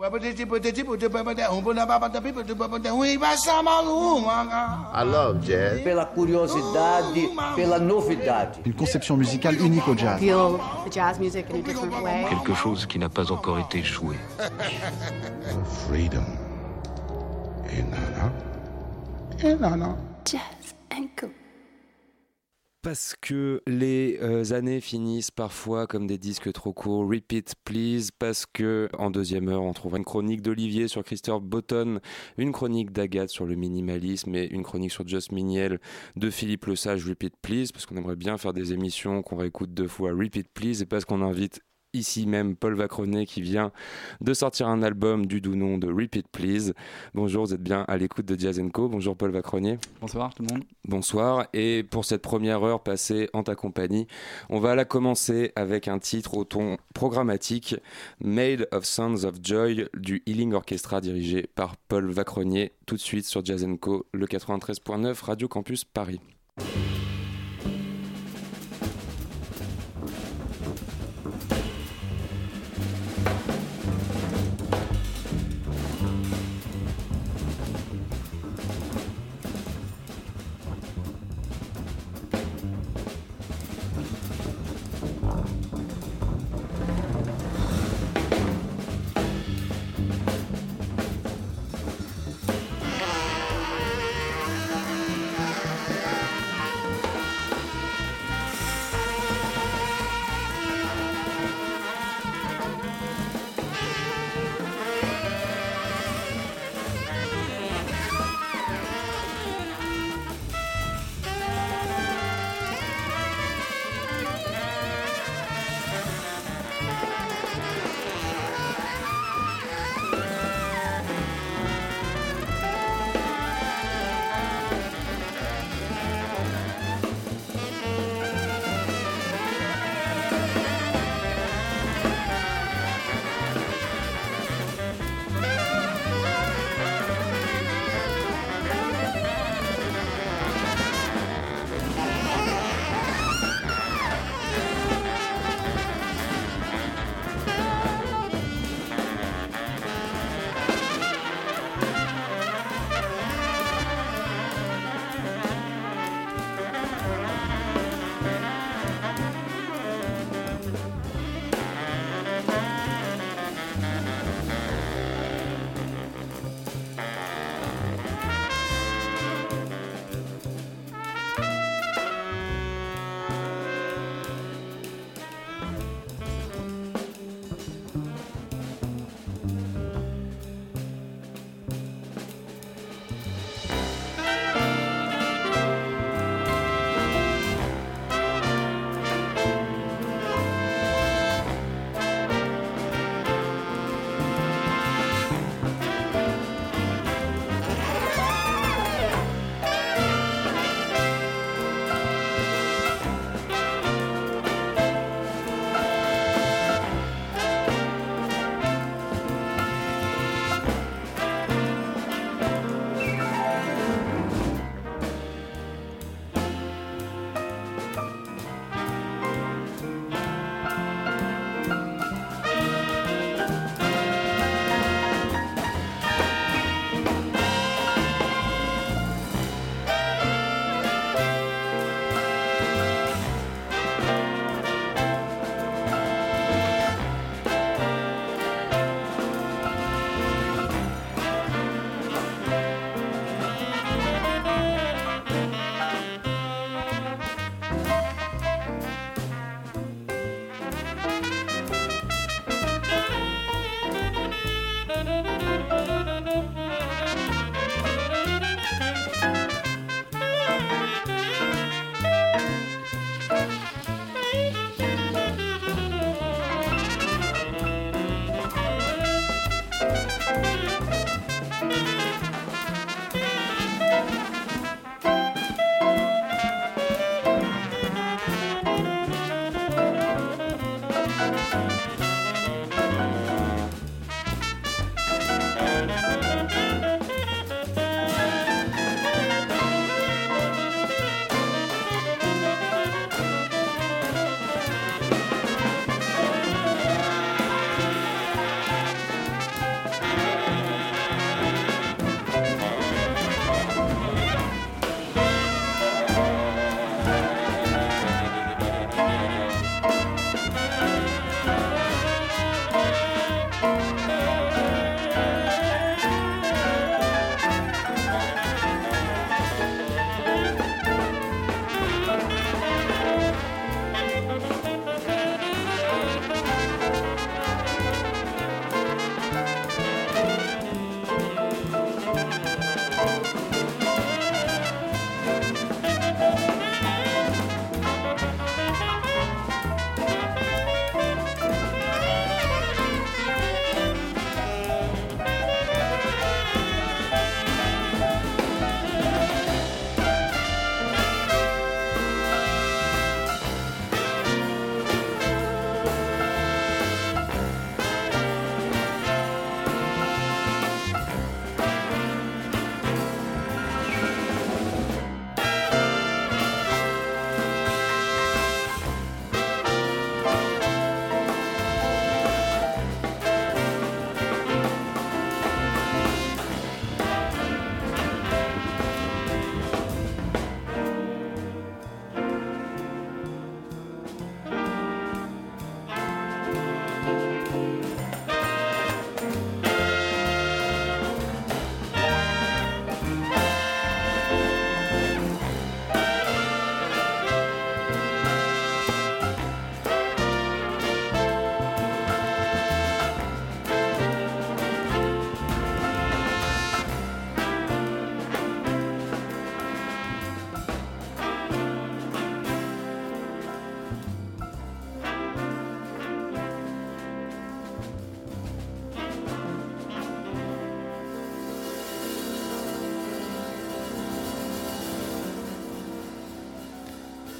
I love jazz. Pela curiosidade, pela novidade. Une conception musicale unique au jazz. feel the jazz music in a different way. Quelque chose qui n'a pas encore été joué. Freedom. Et nana. Et nana. Jazz and Go. Parce que les euh, années finissent parfois comme des disques trop courts. Repeat please. Parce que en deuxième heure, on trouvera une chronique d'Olivier sur Christophe Botton, une chronique d'Agathe sur le minimalisme et une chronique sur Just Miniel de Philippe Lesage. Repeat please. Parce qu'on aimerait bien faire des émissions qu'on réécoute deux fois. Repeat please. Et parce qu'on invite ici même Paul Vacronet qui vient de sortir un album du doux nom de Repeat Please. Bonjour, vous êtes bien à l'écoute de Jazz Co. Bonjour Paul Vacronet. Bonsoir tout le monde. Bonsoir. Et pour cette première heure passée en ta compagnie, on va la commencer avec un titre au ton programmatique, Made of Sounds of Joy du Healing Orchestra dirigé par Paul Vacronier. Tout de suite sur Jazz Co, le 93.9 Radio Campus Paris.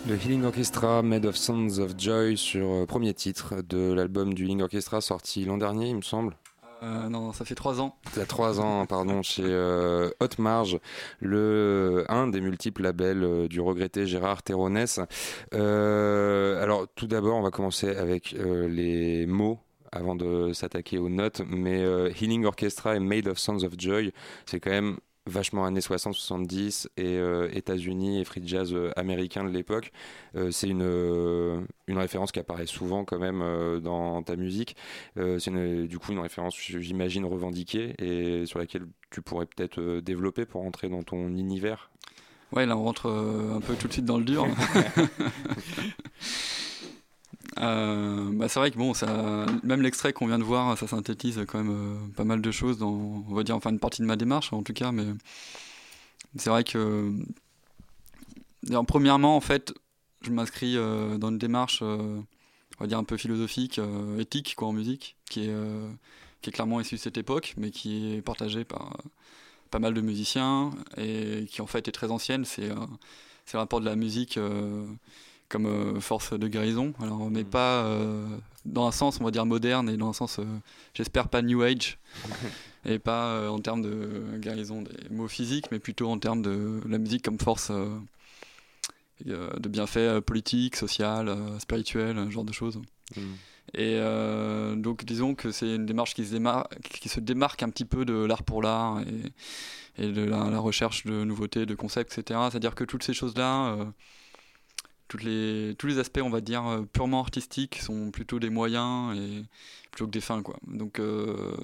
Le Healing Orchestra, Made of Sounds of Joy, sur euh, premier titre de l'album du Healing Orchestra sorti l'an dernier, il me semble. Euh, non, ça fait trois ans. Il y a trois ans, pardon, chez euh, Hot Marge, le, un des multiples labels euh, du regretté Gérard Terronès. Alors, tout d'abord, on va commencer avec les mots avant de s'attaquer aux notes, mais Healing Orchestra et Made of Sounds of Joy, c'est quand même vachement années 60-70 et euh, États-Unis et free jazz euh, américain de l'époque. Euh, c'est une, une référence qui apparaît souvent quand même dans ta musique. C'est du coup une référence, j'imagine, revendiquée et sur laquelle tu pourrais peut-être développer pour entrer dans ton univers. Ouais, là on rentre un peu tout de suite dans le dur. Euh, bah, c'est vrai que bon, ça, même l'extrait qu'on vient de voir, ça synthétise quand même euh, pas mal de choses dans, on va dire, enfin une partie de ma démarche en tout cas, mais c'est vrai que, premièrement, en fait, je m'inscris euh, dans une démarche, on va dire un peu philosophique, éthique quoi en musique, qui est, qui est clairement issue de cette époque, mais qui est partagée par pas mal de musiciens et qui en fait est très ancienne. C'est c'est le rapport de la musique comme euh, force de guérison. Alors, mais pas euh, dans un sens, on va dire moderne, et dans un sens, euh, j'espère pas New Age, et pas en termes de guérison des mots physiques, mais plutôt en termes de la musique comme force de bienfait euh, politique, social, spirituel, ce genre de choses. Et euh, donc disons que c'est une démarche qui se, démarque, qui se démarque un petit peu de l'art pour l'art et, et de la, la recherche de nouveautés, de concepts, etc. C'est-à-dire que toutes ces choses-là, euh, toutes les, tous les aspects, on va dire, euh, purement artistiques sont plutôt des moyens et plutôt que des fins. Quoi. Donc euh,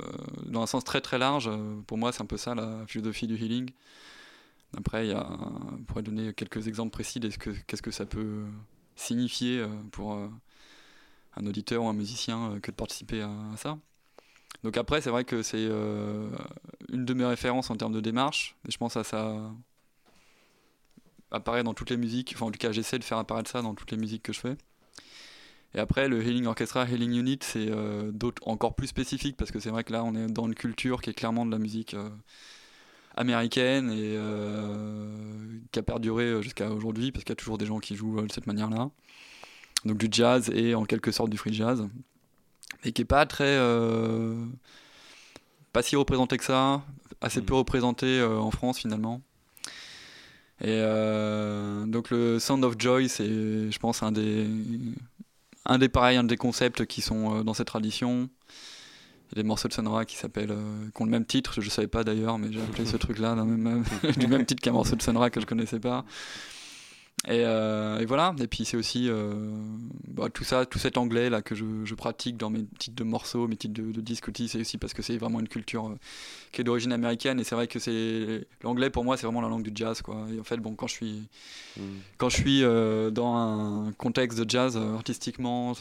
dans un sens très très large, euh, pour moi c'est un peu ça la philosophie du healing. Après, il y a, on pourrait donner quelques exemples précis de ce que, qu'est-ce que ça peut signifier pour... un auditeur ou un musicien que de participer à, ça. Donc après, c'est vrai que c'est une de mes références en termes de démarche, et je pense à ça apparaît dans toutes les musiques, enfin en tout cas j'essaie de faire apparaître ça dans toutes les musiques que je fais. Et après, le Healing Orchestra, Healing Unit, c'est euh, d'autres encore plus spécifique parce que c'est vrai que là, on est dans une culture qui est clairement de la musique euh, américaine et euh, qui a perduré jusqu'à aujourd'hui parce qu'il y a toujours des gens qui jouent de cette manière-là donc du jazz et en quelque sorte du free jazz, et qui est pas très, pas si représenté que ça, assez peu représenté en France finalement. Et euh, donc le Sound of Joy, c'est, je pense, un des, un des pareils, un des concepts qui sont euh, dans cette tradition. Il y a des morceaux de Sonra qui s'appellent, euh, qui ont le même titre, je savais pas d'ailleurs, mais j'ai appelé ce truc-là même- du même titre qu'un morceau de Sonra que je connaissais pas. Et, euh, et voilà. Et puis c'est aussi euh, bah, tout ça, tout cet anglais là que je, je pratique dans mes titres de morceaux, mes titres de, de disques aussi, c'est aussi parce que c'est vraiment une culture euh, qui est d'origine américaine. Et c'est vrai que c'est l'anglais pour moi, c'est vraiment la langue du jazz, quoi. Et en fait, bon, quand je suis quand je suis dans un contexte de jazz artistiquement,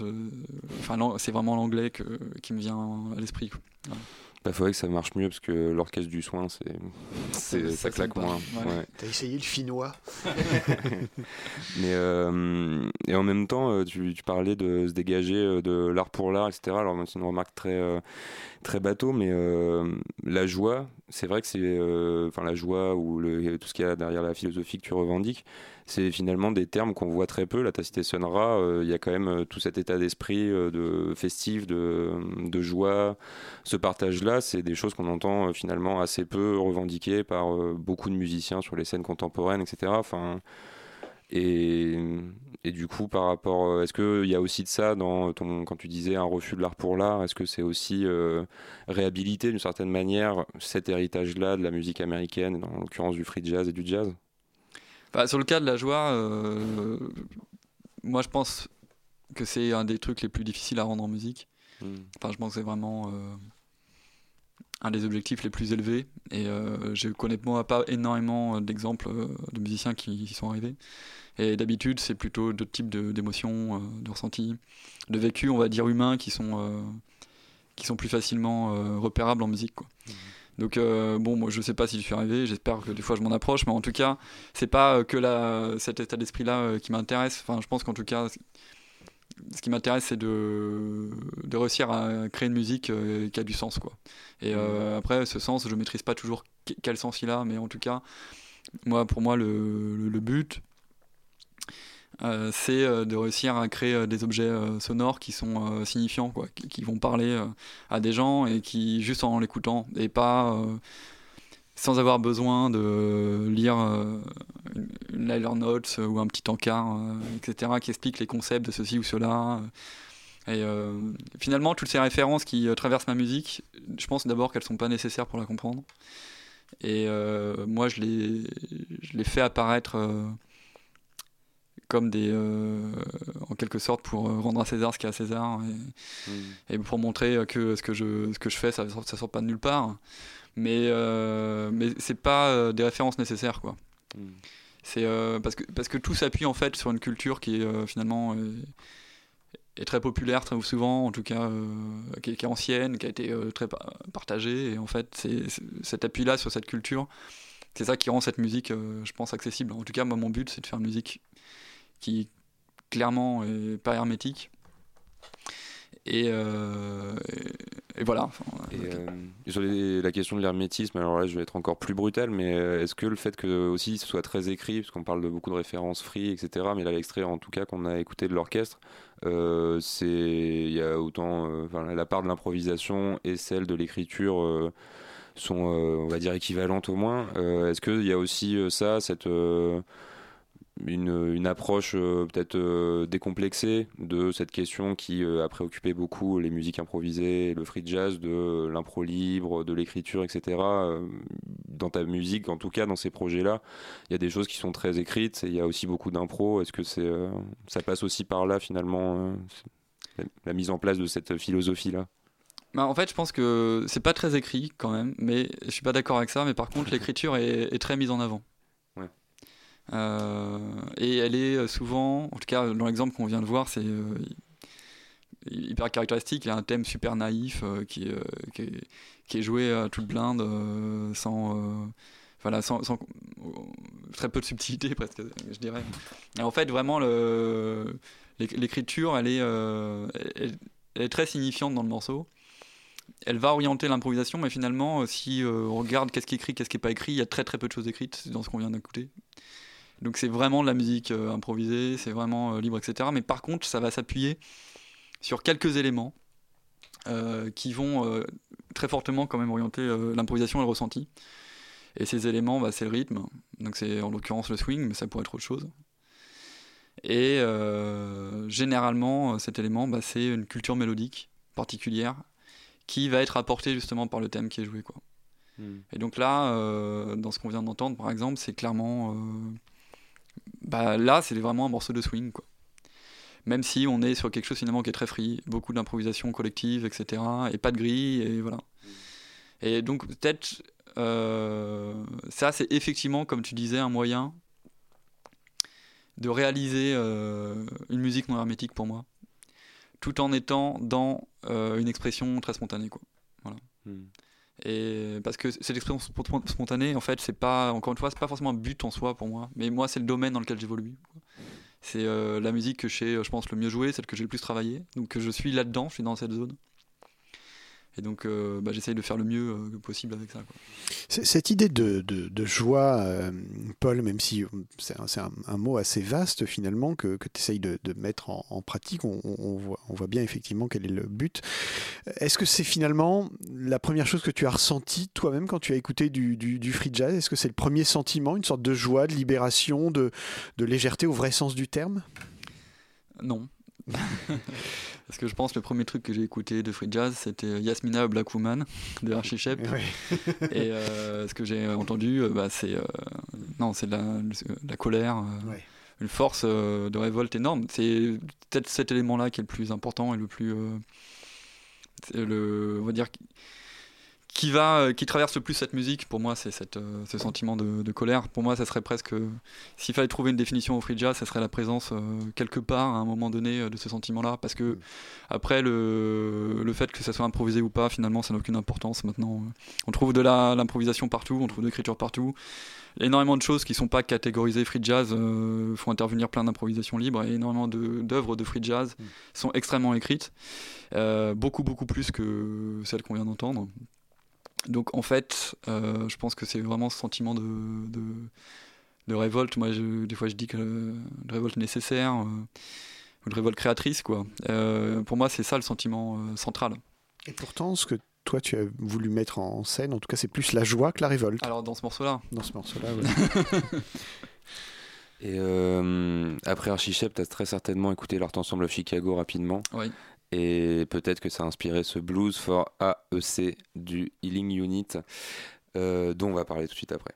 enfin c'est vraiment l'anglais que, qui me vient à l'esprit. Voilà. Il faudrait que ça marche mieux parce que l'orchestre du soin, c'est, c'est- Ça ça claque moins. Ouais. Ouais. T'as essayé le finnois Mais euh, et en même temps, euh, tu, tu parlais de se dégager euh, de l'art pour l'art, etc. Alors c'est une remarque très très bateau, mais euh, la joie, c'est vrai que c'est, euh, enfin la joie ou le, tout ce qu'il y a derrière la philosophie que tu revendiques, c'est finalement des termes qu'on voit très peu. Là, t'as cité euh, il y a quand même euh, tout cet état d'esprit euh, de festif, de, joie. Ce partage-là, c'est des choses qu'on entend finalement assez peu revendiquées par beaucoup de musiciens sur les scènes contemporaines, etc. Enfin, et, du coup, par rapport, est-ce qu'il y a aussi de ça dans ton, quand tu disais un refus de l'art pour l'art, est-ce que c'est aussi euh, réhabiliter d'une certaine manière cet héritage-là de la musique américaine, en l'occurrence du free jazz et du jazz? Bah, sur le cas de la joie, euh, moi je pense que c'est un des trucs les plus difficiles à rendre en musique. Enfin, je pense que c'est vraiment euh, un des objectifs les plus élevés. Et euh, je connais moi pas énormément d'exemples euh, de musiciens qui y sont arrivés. Et d'habitude, c'est plutôt d'autres types de- d'émotions, euh, de ressentis, de vécus, on va dire humains, qui sont, qui sont plus facilement repérables en musique. Quoi. Donc euh, bon, moi je sais pas si je suis arrivé, j'espère que des fois je m'en approche, mais en tout cas, c'est pas euh, que la, cet état d'esprit-là euh, qui m'intéresse. Enfin, je pense qu'en tout cas, ce qui m'intéresse, c'est de, de réussir à créer une musique qui a du sens, quoi. Et euh, après, ce sens, je maîtrise pas toujours que- quel sens il a, mais en tout cas, moi, pour moi, le, le- le but, euh, c'est euh, de réussir à créer euh, des objets sonores qui sont signifiants, quoi, qui, vont parler à des gens et qui, juste en l'écoutant, et pas sans avoir besoin de lire une, une notes ou un petit encart, etc., qui explique les concepts de ceci ou cela. Et finalement, toutes ces références qui traversent ma musique, je pense d'abord qu'elles sont pas nécessaires pour la comprendre. Et moi, je les, je les fais apparaître comme des, euh, en quelque sorte, pour euh, rendre à César ce qui est à César, et, et pour montrer euh, que ce que je, ce que je fais, ça, ça sort pas de nulle part. Mais, euh, mais c'est pas des références nécessaires, quoi. Mm. C'est parce que parce que tout s'appuie en fait sur une culture qui est finalement est très populaire très souvent, en tout cas euh, qui, est, qui est ancienne, qui a été euh, très pa- partagée. Et en fait, c'est c'est- cet appui-là sur cette culture, c'est ça qui rend cette musique, euh, je pense, accessible. En tout cas, moi, mon but, c'est de faire une musique qui clairement est pas hermétique. Et, euh, et, et voilà. Enfin, Et, euh, sur les- la question de l'hermétisme, alors là je vais être encore plus brutal, mais euh, est-ce que le fait que aussi ce soit très écrit, parce qu'on parle de beaucoup de références free, etc., mais là l'extrait en tout cas qu'on a écouté de l'orchestre, euh, c'est il y a autant, la part de l'improvisation et celle de l'écriture sont, on va dire, équivalentes au moins. Est-ce qu'il y a aussi ça, cette une, approche euh, peut-être euh, décomplexée de cette question qui euh, a préoccupé beaucoup les musiques improvisées, le free jazz, de l'impro libre, de l'écriture, etc. Dans ta musique, en tout cas dans ces projets-là, il y a des choses qui sont très écrites et il y a aussi beaucoup d'impro. Est-ce que c'est, ça passe aussi par là finalement, la, mise en place de cette philosophie-là? Bah, en fait, je pense que c'est pas très écrit quand même, mais je suis pas d'accord avec ça. Mais par contre, l'écriture est très mise en avant. Euh, et elle est souvent, en tout cas dans l'exemple qu'on vient de voir, c'est euh, hyper caractéristique. Il y a un thème super naïf euh, qui, est, euh, joué à toute blinde, euh, sans, euh, voilà, sans, sans- très peu de subtilité presque, je dirais. Et en fait, vraiment, l'écriture, elle est, euh, très signifiante dans le morceau elle va orienter l'improvisation, mais finalement, euh, si euh, on regarde qu'est-ce qui est écrit, qu'est-ce qui n'est pas écrit, il y a très très peu de choses écrites dans ce qu'on vient d'écouter. Donc c'est vraiment de la musique euh, improvisée, c'est vraiment euh, libre, etc. Mais par contre, ça va s'appuyer sur quelques éléments euh, qui vont très fortement quand même orienter l'improvisation et le ressenti. Et ces éléments, bah, c'est le rythme, donc c'est en l'occurrence le swing, mais ça pourrait être autre chose. Et euh, généralement, cet élément, bah, c'est une culture mélodique particulière qui va être apporté justement par le thème qui est joué. Quoi. Et donc là, euh, dans ce qu'on vient d'entendre, par exemple, c'est clairement... euh, bah, là, c'est vraiment un morceau de swing. Quoi. Même si on est sur quelque chose finalement qui est très free, beaucoup d'improvisation collective, etc. Et pas de grille, et voilà. Et donc peut-être, euh, ça c'est effectivement, comme tu disais, un moyen de réaliser euh, une musique non hermétique pour moi tout en étant dans euh, une expression très spontanée quoi voilà Mm. Et parce que cette spo- spontanée en fait c'est pas encore une fois c'est pas forcément un but en soi pour moi. Mais moi c'est le domaine dans lequel j'évolue. C'est euh, la musique que je sais je pense le mieux jouer celle que j'ai le plus travaillé donc je suis là dedans je suis dans cette zone et donc euh, bah, j'essaye de faire le mieux euh, possible avec ça quoi. Cette idée de, de- de joie, euh, Paul, même si c'est un, c'est un- mot assez vaste finalement que, tu essayes de, de mettre en, en pratique, on, voit, on voit bien effectivement quel est le but. Est-ce que c'est finalement la première chose que tu as ressentie toi-même quand tu as écouté du, du- du free jazz? Est-ce que c'est le premier sentiment, une sorte de joie, de libération, de, de légèreté au vrai sens du terme? Non. Parce que je pense que le premier truc que j'ai écouté de free jazz, c'était Yasmina Black Woman de Archie. Ouais. Et euh, ce que j'ai entendu, euh, bah, c'est euh, non, c'est de la, de la colère, euh, une force de révolte énorme. C'est peut-être cet élément-là qui est le plus important et le plus, le, on va dire, qui, va, euh, qui traverse le plus cette musique. Pour moi, c'est cette, euh, ce sentiment de, de colère. Pour moi, ça serait presque, s'il fallait trouver une définition au free jazz, ça serait la présence euh, quelque part à un moment donné euh, de ce sentiment-là. Parce que après, le, le fait que ça soit improvisé ou pas, finalement, ça n'a aucune importance maintenant. On trouve de la- l'improvisation partout, on trouve de l'écriture partout. Énormément de choses qui sont pas catégorisées free jazz euh, font intervenir plein d'improvisations libres et énormément de- d'œuvres de, free jazz sont extrêmement écrites, euh, beaucoup beaucoup plus que celles qu'on vient d'entendre. Donc en fait, euh, je pense que c'est vraiment ce sentiment de, de, de révolte. Moi, je- des fois, je dis que euh, de révolte nécessaire, euh, ou de révolte créatrice, quoi. Euh, pour moi, c'est ça le sentiment euh, central. Et pourtant, ce que toi tu as voulu mettre en scène, en tout cas, c'est plus la joie que la révolte Alors, dans ce morceau-là, dans ce morceau-là. ouais. Et euh, après Archichep, tu as très certainement écouté leur ensemble of Chicago rapidement. Oui. Et peut-être que ça a inspiré ce Blues for AEC du Healing Unit, euh, dont on va parler tout de suite après.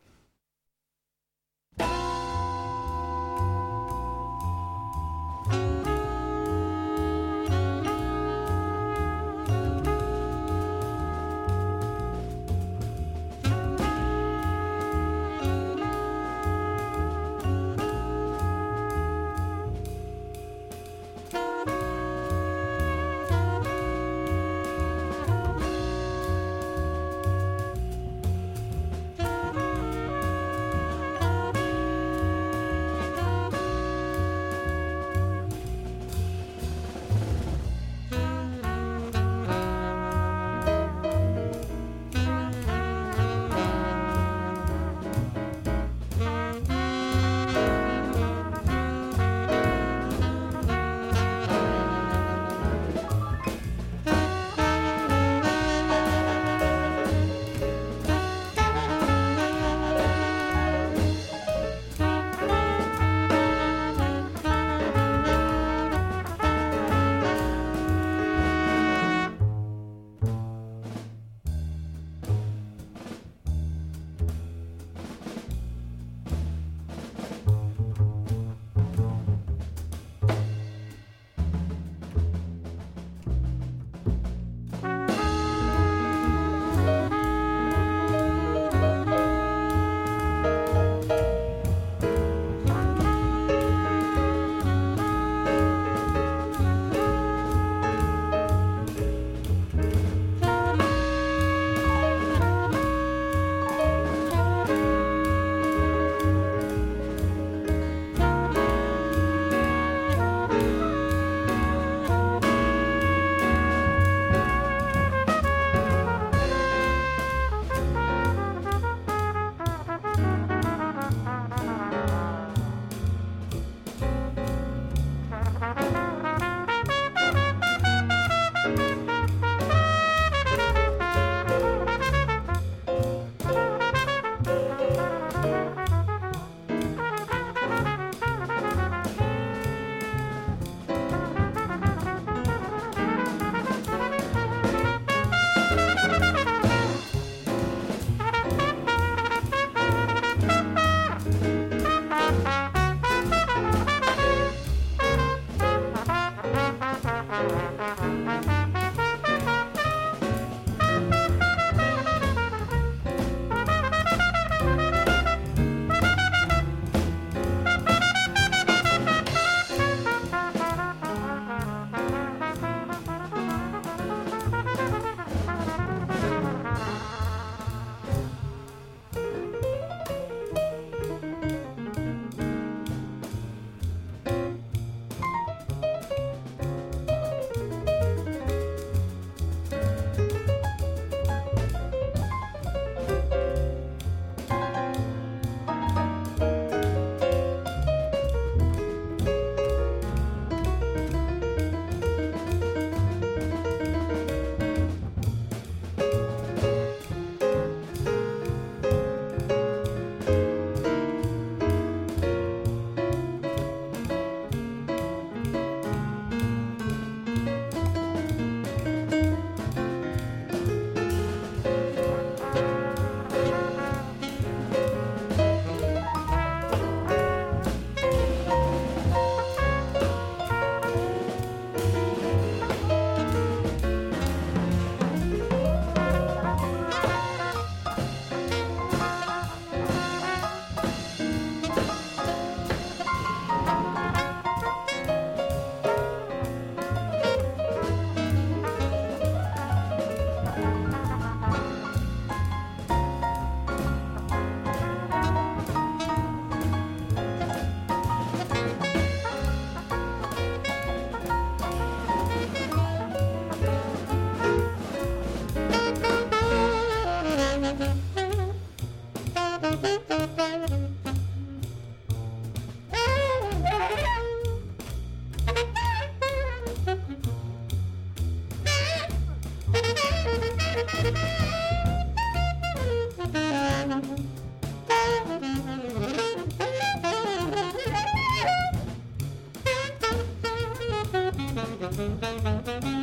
Música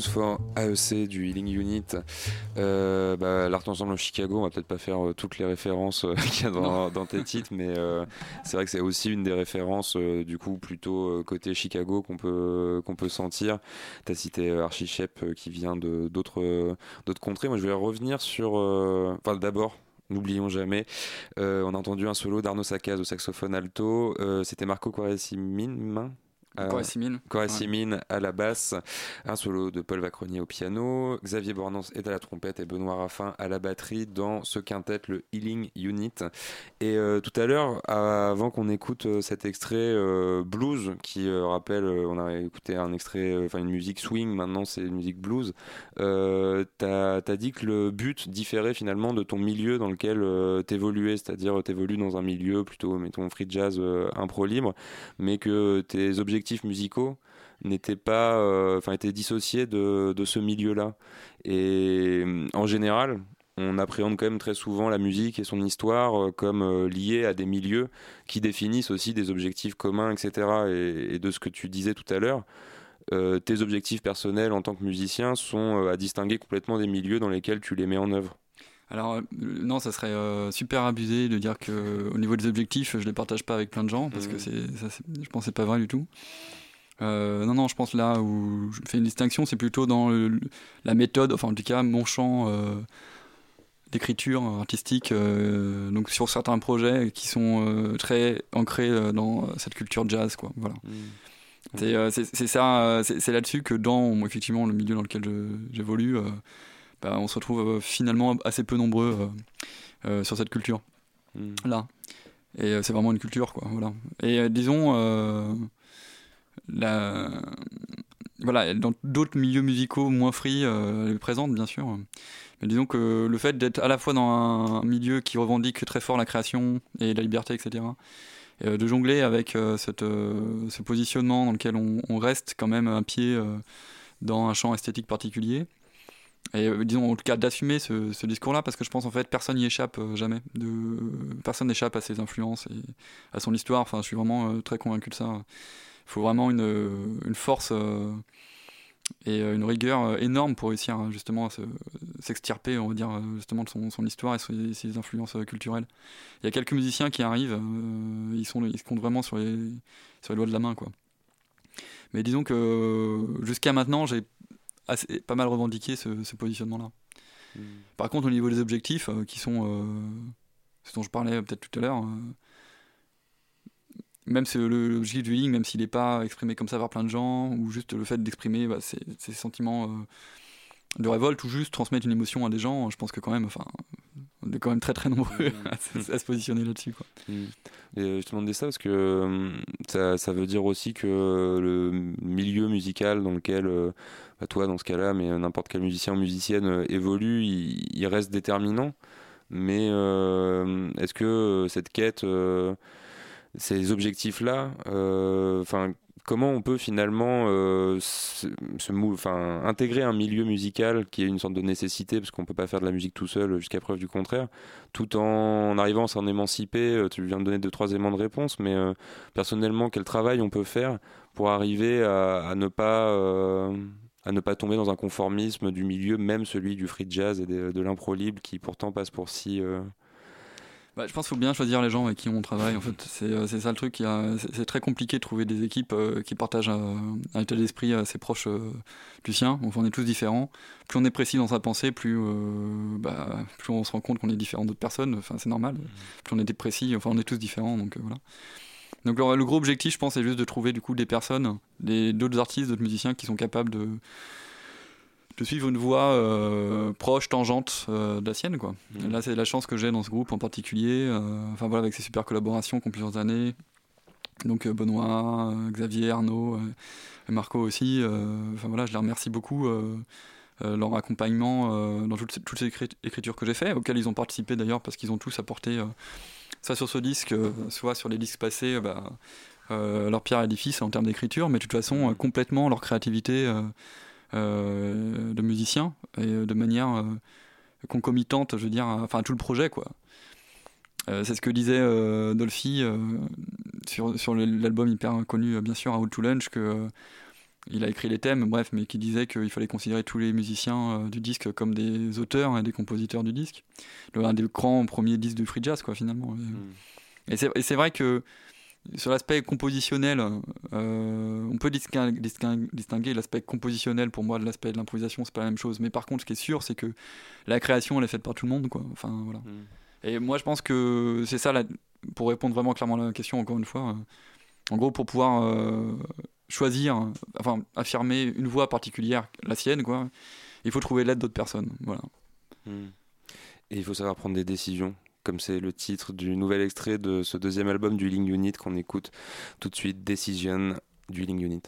Blues for AEC du Healing Unit. Euh, bah, L'Art Ensemble Chicago, on va peut-être pas faire euh, toutes les références euh, qu'il y a dans, dans, tes titres, mais c'est vrai que c'est aussi une des références du coup plutôt côté Chicago qu'on peut, qu'on peut sentir. Tu as cité Archie Shep qui vient d'autres contrées. Moi je vais revenir sur... Enfin d'abord N'oublions jamais. on a entendu un solo d'Arnaud Sacaz au saxophone alto. C'était Marco Euh, à la basse, un solo de Paul Vacronier au piano, Xavier Bornance est à la trompette et Benoît Raffin à la batterie dans ce quintet, le Healing Unit. Et euh, tout à l'heure, avant qu'on écoute euh, cet extrait blues, qui rappelle, on a écouté un extrait, enfin une musique swing, maintenant c'est une musique blues, t'as as dit que le but différait finalement de ton milieu dans lequel t'évoluais, c'est-à-dire t'évolues dans un milieu plutôt, mettons, free jazz, impro libre, mais que tes objectifs musicaux n'étaient pas, euh, enfin, étaient dissociés de, de ce milieu-là. Et en général, on appréhende quand même très souvent la musique et son histoire euh, comme euh, à des milieux qui définissent aussi des objectifs communs, etc. Et, de ce que tu disais tout à l'heure, tes objectifs personnels en tant que musicien sont à distinguer complètement des milieux dans lesquels tu les mets en œuvre. Alors non, ça serait super abusé de dire que au niveau des objectifs, je les partage pas avec plein de gens parce que mmh. c'est, ça, je pense c'est pas vrai du tout. Euh, non, non, je pense là où je fais une distinction, c'est plutôt dans la méthode, enfin en tout cas mon champ euh, d'écriture artistique, euh, donc sur certains projets qui sont très ancrés dans cette culture jazz, quoi. Voilà. Mmh. C'est ça, c'est là-dessus que dans effectivement le milieu dans lequel j'évolue, bah, on se retrouve finalement assez peu nombreux sur cette culture mmh. là. Et c'est vraiment une culture, quoi. Voilà. Et disons la... voilà, dans d'autres milieux musicaux moins free, euh, elle est présente bien sûr. Mais disons que le fait d'être à la fois dans un milieu qui revendique très fort la création et la liberté, etc., et euh, de jongler avec euh, cette, ce positionnement dans lequel on, reste quand même un pied dans un champ esthétique particulier. Et disons en tout cas d'assumer ce, discours-là parce que je pense en fait personne n'y échappe jamais. De, personne n'échappe à ses influences et à son histoire. Enfin, je suis vraiment très convaincu de ça faut vraiment une, force euh, et euh, une rigueur euh, énorme pour réussir hein, justement à s'extirper, on va dire, justement de son, histoire et ses, influences culturelles. Il y a quelques musiciens qui arrivent, ils, sont, ils se comptent vraiment sur les, sur les doigts de la main. Quoi. Mais disons que jusqu'à maintenant, j'ai pas mal revendiqué ce, positionnement-là. Hmm. Par contre, au niveau des objectifs, qui sont ce dont je parlais peut-être tout à l'heure, même l'objectif du healing, même s'il n'est pas exprimé comme ça par plein de gens, ou juste le fait d'exprimer bah, ces, sentiments euh, de révolte, ou juste transmettre une émotion à des gens, je pense que quand même, enfin, on est quand même très très nombreux à, se positionner là-dessus. Mm. Et je te demandais ça parce que euh, ça, ça, veut dire aussi que le milieu musical dans lequel, euh, bah, toi dans ce cas-là, mais n'importe quel musicien ou musicienne évolue, il, reste déterminant. Mais est-ce que cette quête ces objectifs-là, euh, enfin, comment on peut finalement euh, intégrer un milieu musical qui est une sorte de nécessité, parce qu'on ne peut pas faire de la musique tout seul jusqu'à preuve du contraire, tout en arrivant à s'en émanciper. Euh, tu viens de donner deux, trois éléments de réponse, mais personnellement, quel travail on peut faire pour arriver à, ne pas à ne pas tomber dans un conformisme du milieu, même celui du free jazz et de, de l'impro libre, qui pourtant passe pour si bah, je pense qu'il faut bien choisir les gens avec qui on travaille. En fait, c'est euh, ça le truc. C'est très compliqué de trouver des équipes euh, qui partagent un, état d'esprit assez proche euh, du sien. on est tous différents. Plus on est précis dans sa pensée, plus, bah, plus on se rend compte qu'on est différent d'autres personnes. Enfin, c'est normal. Mmh. Plus on est précis, enfin, on est tous différents. Donc voilà. Donc le, gros objectif, je pense, c'est juste de trouver du coup des personnes, d'autres artistes, d'autres musiciens qui sont capables de de suivre une voie euh, proche, tangente euh, de la sienne. Quoi. Mmh. Là, c'est la chance que j'ai dans ce groupe en particulier. Euh, enfin voilà, avec ces super collaborations qui ont plusieurs années. Donc Benoît, Xavier, Arnaud, Marco aussi. Enfin voilà, je les remercie beaucoup. leur accompagnement dans toutes ces, toutes ces, écritures que j'ai fait, auxquelles ils ont participé d'ailleurs parce qu'ils ont tous apporté, soit sur ce disque, soit sur les disques passés, bah, leur pierre à l'édifice en termes d'écriture, mais de toute façon, complètement leur créativité de musiciens et euh, de manière euh, concomitante, je veux dire, enfin tout le projet quoi. c'est ce que disait Dolphy sur, sur l'album hyper connu, bien sûr, Out to Lunch, que il a écrit les thèmes, bref, mais qui disait qu'il fallait considérer tous les musiciens du disque comme des auteurs et des compositeurs du disque. Un des grands premiers disques de free jazz, quoi, finalement. Et, et c'est vrai que sur l'aspect compositionnel, on peut distinguer, l'aspect compositionnel pour moi de l'aspect de l'improvisation, c'est pas la même chose. Mais par contre, ce qui est sûr, c'est que la création, elle est faite par tout le monde, quoi. Enfin, voilà. Et moi, je pense que c'est ça, pour répondre vraiment clairement à la question, encore une fois, en gros, pour pouvoir choisir, enfin, affirmer une voix particulière, la sienne, quoi, il faut trouver l'aide d'autres personnes. Voilà. Et il faut savoir prendre des décisions, comme c'est le titre du nouvel extrait de ce deuxième album du Link Unit qu'on écoute tout de suite, Decision du Link Unit.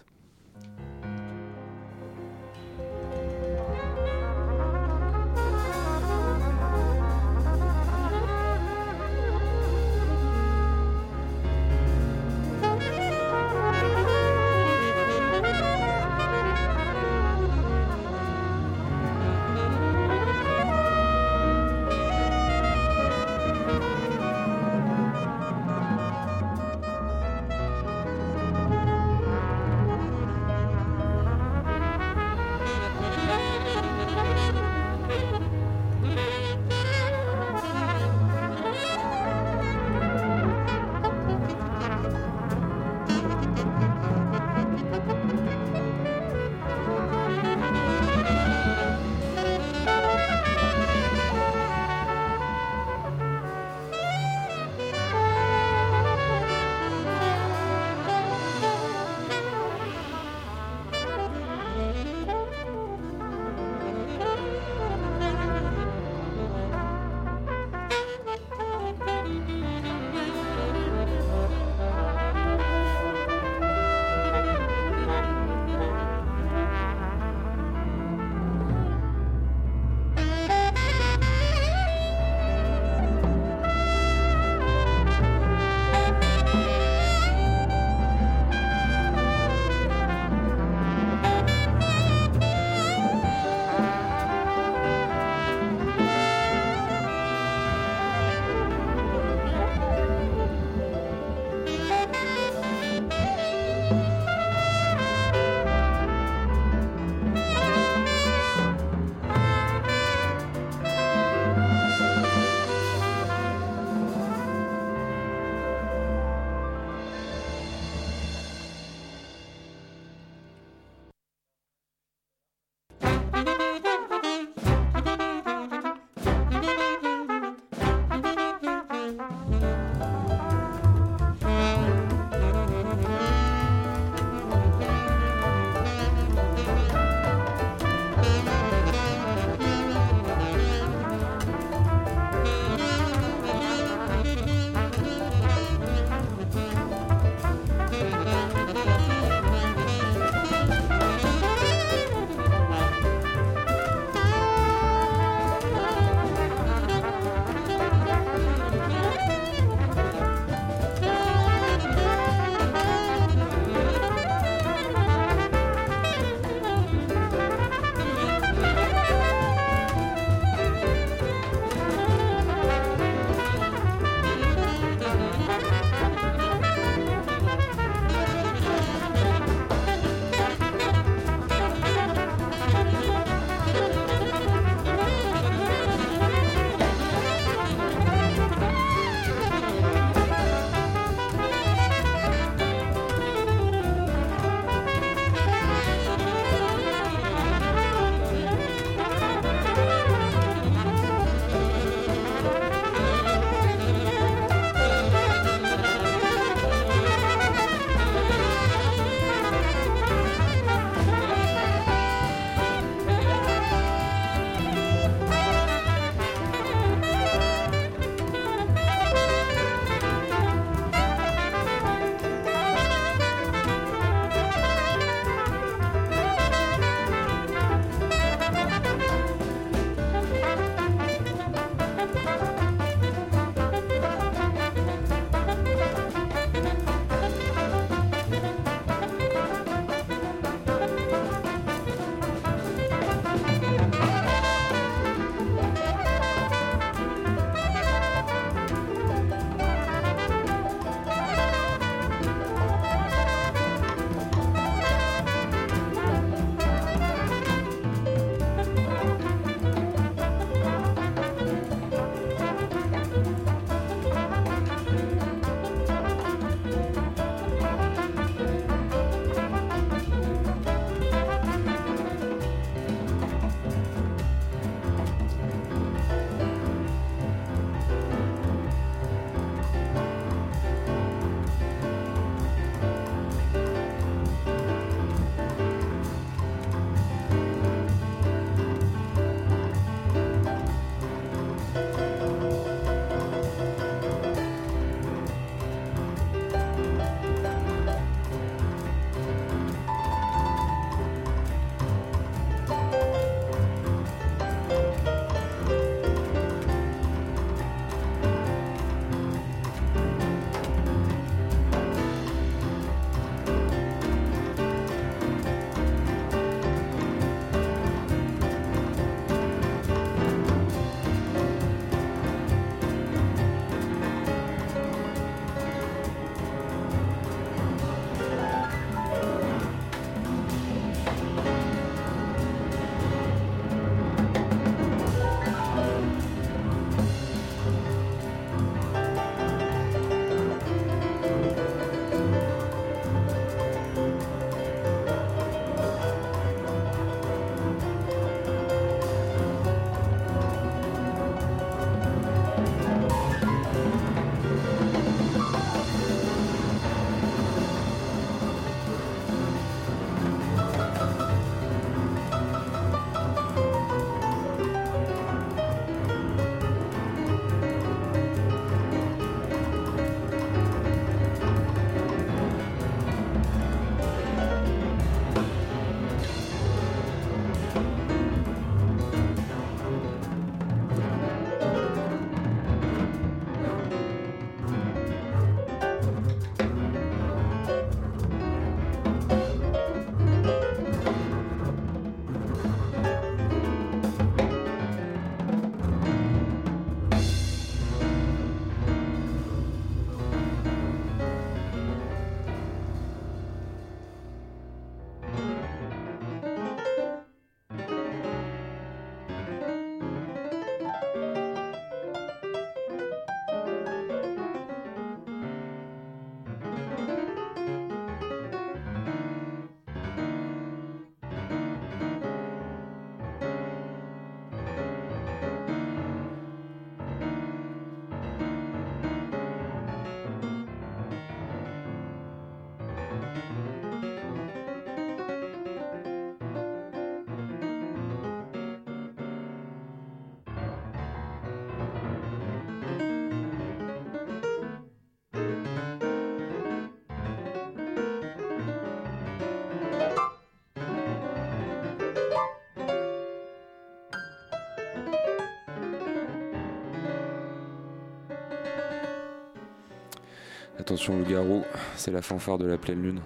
Attention le garrot, c'est la fanfare de la pleine lune.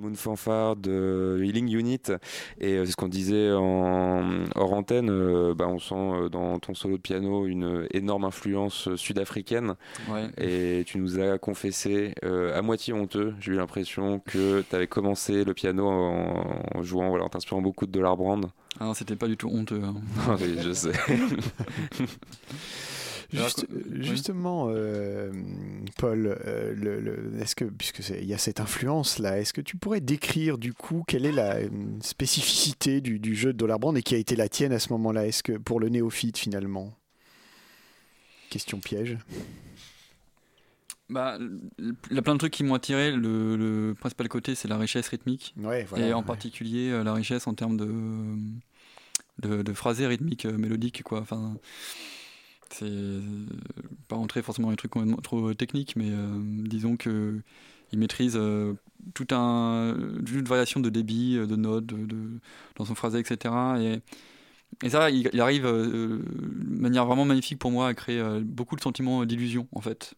Moon Fanfare de Healing Unit et euh, c'est ce qu'on disait en hors antenne euh, bah, on sent euh, dans ton solo de piano une énorme influence sud-africaine Ouais. et tu nous as confessé euh, à moitié honteux j'ai eu l'impression que tu avais commencé le piano en, en jouant voilà en t'inspirant beaucoup de Dollar Brand Ah non, c'était pas du tout honteux. hein. oui je sais Juste- oui. justement, euh, Paul, euh, le- le- est-ce que puisque il y a cette influence là, est-ce que tu pourrais décrire du coup quelle est la euh, spécificité du, du jeu de Dollar Brand et qui a été la tienne à ce moment-là? Est-ce que pour le néophyte finalement? Question piège. Bah, il y a plein de trucs qui m'ont attiré. Le, le principal côté, c'est la richesse rythmique. Ouais, voilà. et en ouais. particulier euh, la richesse en termes de, de, de phrasé rythmique, euh, mélodique. Quoi. Enfin, c'est euh, pas rentrer forcément dans les trucs trop techniques, mais euh, disons que il maîtrise euh, tout un, une variation de débit, de notes, de, dans son phrasé, etc. Et, et ça, il, arrive euh, de manière vraiment magnifique pour moi à créer beaucoup de sentiments d'illusion, en fait.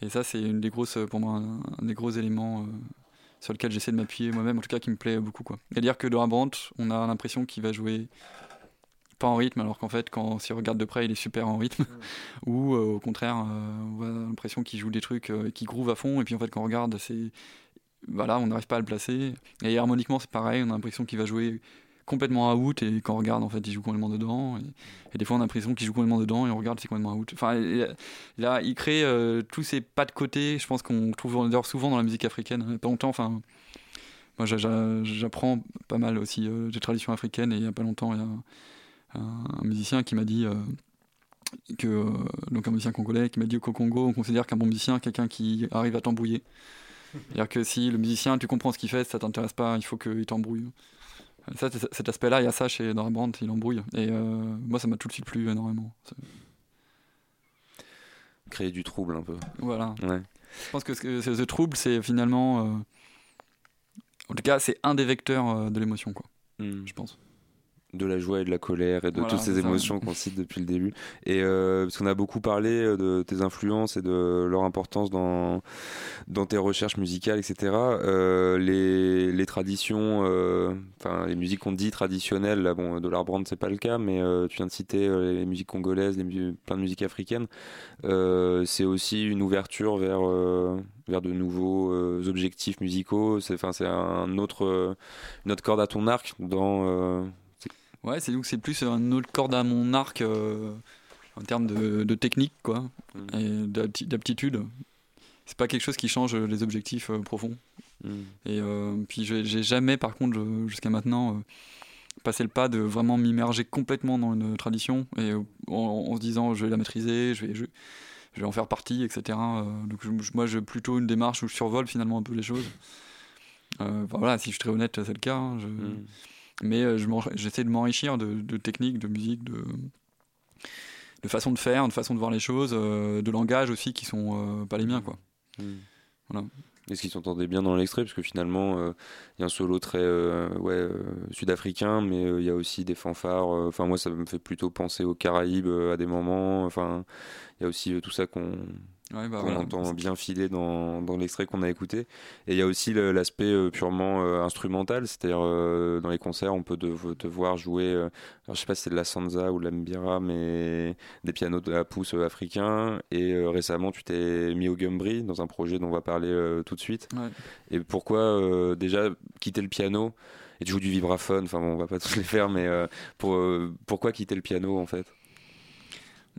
Et ça, c'est une des grosses, pour moi, un, des gros éléments sur lequel j'essaie de m'appuyer moi-même, en tout cas qui me plaît beaucoup. C'est-à-dire que dans Brandt, on a l'impression qu'il va jouer pas en rythme, alors qu'en fait, quand si on regarde de près, il est super en rythme. Ou euh, au contraire, euh, on a l'impression qu'il joue des trucs euh, qui groove à fond, et puis en fait, quand on regarde, c'est. Voilà, on n'arrive pas à le placer. Et harmoniquement, c'est pareil, on a l'impression qu'il va jouer complètement à out, et quand on regarde, en fait, il joue complètement dedans. Et, et des fois, on a l'impression qu'il joue complètement dedans, et on regarde, c'est complètement à out. Enfin, et- et là, il crée euh, tous ces pas de côté, je pense qu'on trouve d'ailleurs souvent dans la musique africaine. A Pas longtemps, enfin. Moi, j'a- j'a- j'apprends pas mal aussi euh, des traditions africaines, et il y a pas longtemps, il y a un, un musicien qui m'a dit euh, que euh, donc un musicien congolais qui m'a dit qu'au Congo on considère qu'un bon musicien quelqu'un qui arrive à t'embrouiller. C'est-à-dire que si le musicien tu comprends ce qu'il fait ça t'intéresse pas il faut qu'il t'embrouille. Ça, cet aspect là il y a ça chez Dora Brandt il embrouille. Et euh, moi ça m'a tout de suite plu énormément. Créer du trouble un peu. Voilà. Ouais. Je pense que ce, trouble c'est finalement euh, en tout cas c'est un des vecteurs de l'émotion quoi. Hmm. je pense de la joie et de la colère et de Voilà, toutes ces émotions qu'on cite depuis le début. Et euh, parce qu'on a beaucoup parlé euh, de tes influences et de leur importance dans, dans tes recherches musicales, etc. Euh, les, les traditions, euh, enfin les musiques qu'on dit traditionnelles, là, bon, de l'art brand c'est pas le cas, mais tu viens de citer les musiques congolaises, les plein de musiques africaines. C'est aussi une ouverture vers vers de nouveaux objectifs musicaux. C'est un autre une autre corde à ton arc dans Ouais, c'est donc c'est plus un autre corde à mon arc euh, en termes de, de technique quoi Mm. et d'apti- d'aptitude. C'est pas quelque chose qui change les objectifs euh, profonds. hmm. Et euh, puis j'ai jamais par contre jusqu'à maintenant passé le pas de vraiment m'immerger complètement dans une tradition et en, en se disant je vais la maîtriser, je vais je, je vais en faire partie, etc. Donc je- moi j'ai plutôt une démarche où je survole finalement un peu les choses. Euh, voilà, si je suis très honnête, c'est le cas. hein, je- Hmm. Mais euh, j'essaie de m'enrichir de, de techniques, de musique, de, de façon de faire, de façon de voir les choses, euh, de langage aussi qui sont euh, pas les miens quoi. Hmm. Voilà. Est-ce qu'il s'entendait bien dans l'extrait? Parce que finalement, euh, il y a un solo très euh, ouais, euh, sud-africain, mais il y a aussi des fanfares. Enfin, moi, ça me fait plutôt penser aux Caraïbes à des moments. Enfin, il y a aussi tout ça qu'on Ouais, bah, qu'on voilà. entend bien filer dans, dans l'extrait qu'on a écouté. Et il y a aussi l'aspect euh, purement euh, instrumental, c'est-à-dire euh, dans les concerts, on peut te, te voir jouer, euh, alors, je sais pas si c'est de la sansa ou de la mbira, mais des pianos de la pousse africains. Et récemment, tu t'es mis au Gumbri dans un projet dont on va parler tout de suite. Ouais. Et pourquoi déjà quitter le piano et tu joues du vibraphone, enfin bon, on va pas tous les faire, mais pour, pourquoi quitter le piano en fait?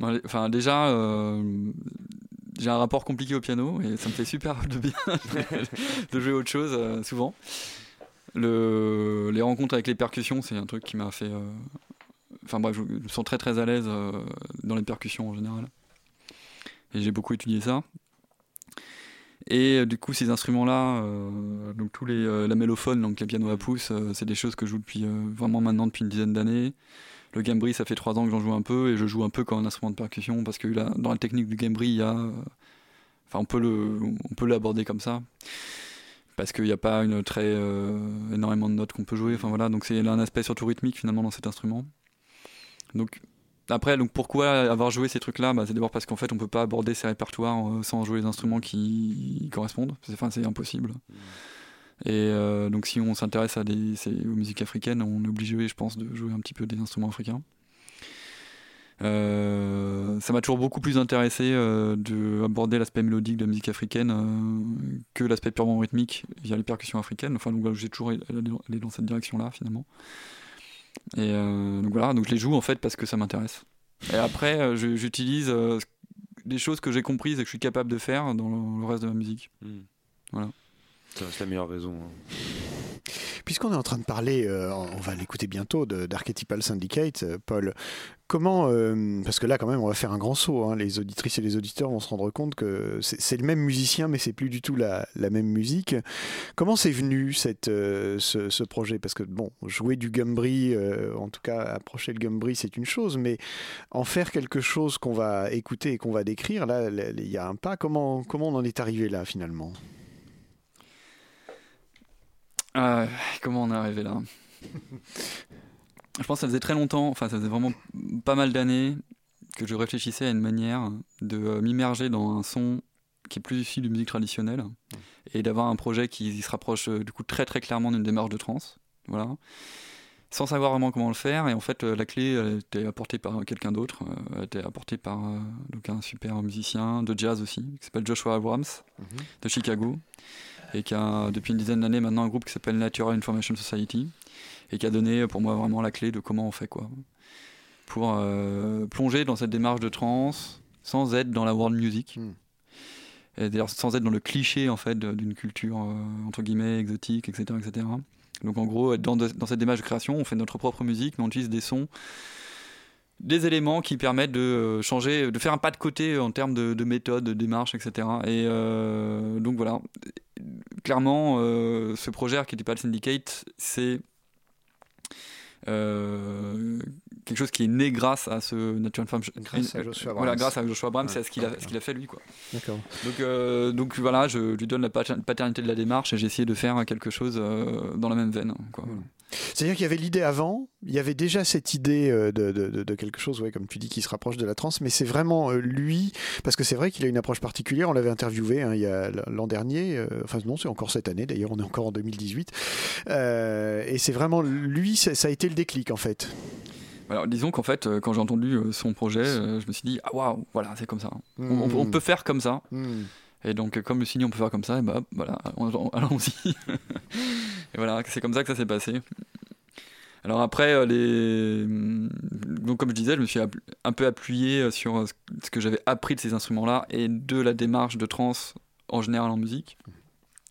Enfin, déjà, euh, j'ai un rapport compliqué au piano et ça me fait super de bien de jouer autre chose euh, souvent. Le, les rencontres avec les percussions, c'est un truc qui m'a fait. euh, Enfin bref, je me sens très très à l'aise euh, dans les percussions en général. Et j'ai beaucoup étudié ça. Et du coup, ces instruments-là, donc tous les euh, la mélophone, donc les pianos à pouce, c'est des choses que je joue depuis vraiment maintenant depuis une dizaine d'années. Le gambri, ça fait trois ans que j'en joue un peu et je joue un peu comme un instrument de percussion parce que là, dans la technique du gambri, il y a, euh, enfin, on peut le, on peut l'aborder comme ça parce qu'il n'y a pas une très euh, énormément de notes qu'on peut jouer. Enfin voilà, donc c'est un aspect surtout rythmique finalement dans cet instrument. Donc Après, donc pourquoi avoir joué ces trucs-là? Bah, C'est d'abord parce qu'en fait, on peut pas aborder ces répertoires euh, sans jouer les instruments qui correspondent. Enfin, c'est impossible. Et euh, donc, si on s'intéresse à des, ces- aux musiques africaines, on est obligé, je pense, de jouer un petit peu des instruments africains. Euh, ça m'a toujours beaucoup plus intéressé euh, d'aborder l'aspect mélodique de la musique africaine euh, que l'aspect purement rythmique via les percussions africaines. Enfin, donc j'ai toujours allé dans cette direction-là finalement. Et donc voilà, donc je les joue en fait parce que ça m'intéresse. Et après, j'utilise des choses que j'ai comprises et que je suis capable de faire dans le, le reste de ma musique. Voilà. Ça reste la meilleure raison. hein. Puisqu'on est en train de parler, euh, on va l'écouter bientôt, d'Archetypal Syndicate, euh, Paul, comment, euh, parce que là quand même on va faire un grand saut, hein, les auditrices et les auditeurs vont se rendre compte que c'est le même musicien mais c'est plus du tout la, la même musique. Comment c'est venu ce, projet? Parce que bon, jouer du Gumbri, en tout cas approcher le Gumbri c'est une chose, mais en faire quelque chose qu'on va écouter et qu'on va décrire, là il y a un pas. Comment on en est arrivé là finalement? Ah, comment on est arrivé là? Je pense que ça faisait très longtemps, enfin ça faisait vraiment pas mal d'années que je réfléchissais à une manière de euh, m'immerger dans un son qui est plus issu de musique traditionnelle et d'avoir un projet qui se rapproche euh, du coup très très clairement d'une démarche de trance, voilà, sans savoir vraiment comment le faire. Et en fait, euh, la clé elle était apportée par quelqu'un d'autre, elle était apportée par euh, donc un super musicien de jazz aussi, qui s'appelle Joshua Abrams de Chicago et qui a depuis une dizaine d'années maintenant un groupe qui s'appelle Natural Information Society et qui a donné pour moi vraiment la clé de comment on fait quoi. Pour euh, plonger dans cette démarche de trance sans être dans la world music. Et d'ailleurs sans être dans le cliché en fait d'une culture euh, entre guillemets exotique etc etc donc en gros être dans, de- dans cette démarche de création on fait notre propre musique mais on utilise des sons des éléments qui permettent de euh, changer, de faire un pas de côté en termes de, de méthode, de démarche, etc. Et euh, donc voilà, clairement, euh, ce projet Archetypal Syndicate, c'est euh, quelque chose qui est né grâce à ce Natural Farm. Grâce à Joshua Voilà, Abrams. grâce à Joshua Abrams, Ouais. c'est à ce qu'il a, ce qu'il a fait lui. Quoi. D'accord. Donc, euh, donc voilà, je lui donne la pater- paternité de la démarche et j'ai essayé de faire quelque chose euh, dans la même veine. Quoi. C'est-à-dire qu'il y avait l'idée avant, il y avait déjà cette idée euh, de, de- quelque chose, ouais, comme tu dis, qui se rapproche de la trance, mais c'est vraiment euh, lui, parce que c'est vrai qu'il a une approche particulière, on l'avait interviewé hein, il y a l'an dernier, euh, enfin non, c'est encore cette année, d'ailleurs on est encore en 2018, euh, et c'est vraiment lui, ça ça a été le déclic en fait. Alors, disons qu'en fait, quand j'ai entendu son projet, je me suis dit, ah waouh, voilà, c'est comme ça. On, on- on peut faire comme ça. Mm. Et donc, comme le signe, on peut faire comme ça, et bah voilà, on- on- allons-y. et voilà, c'est comme ça que ça s'est passé. Alors après, euh, donc comme je disais, je me suis un peu appuyé euh, sur euh, ce que j'avais appris de ces instruments-là et de la démarche de trance en général en musique.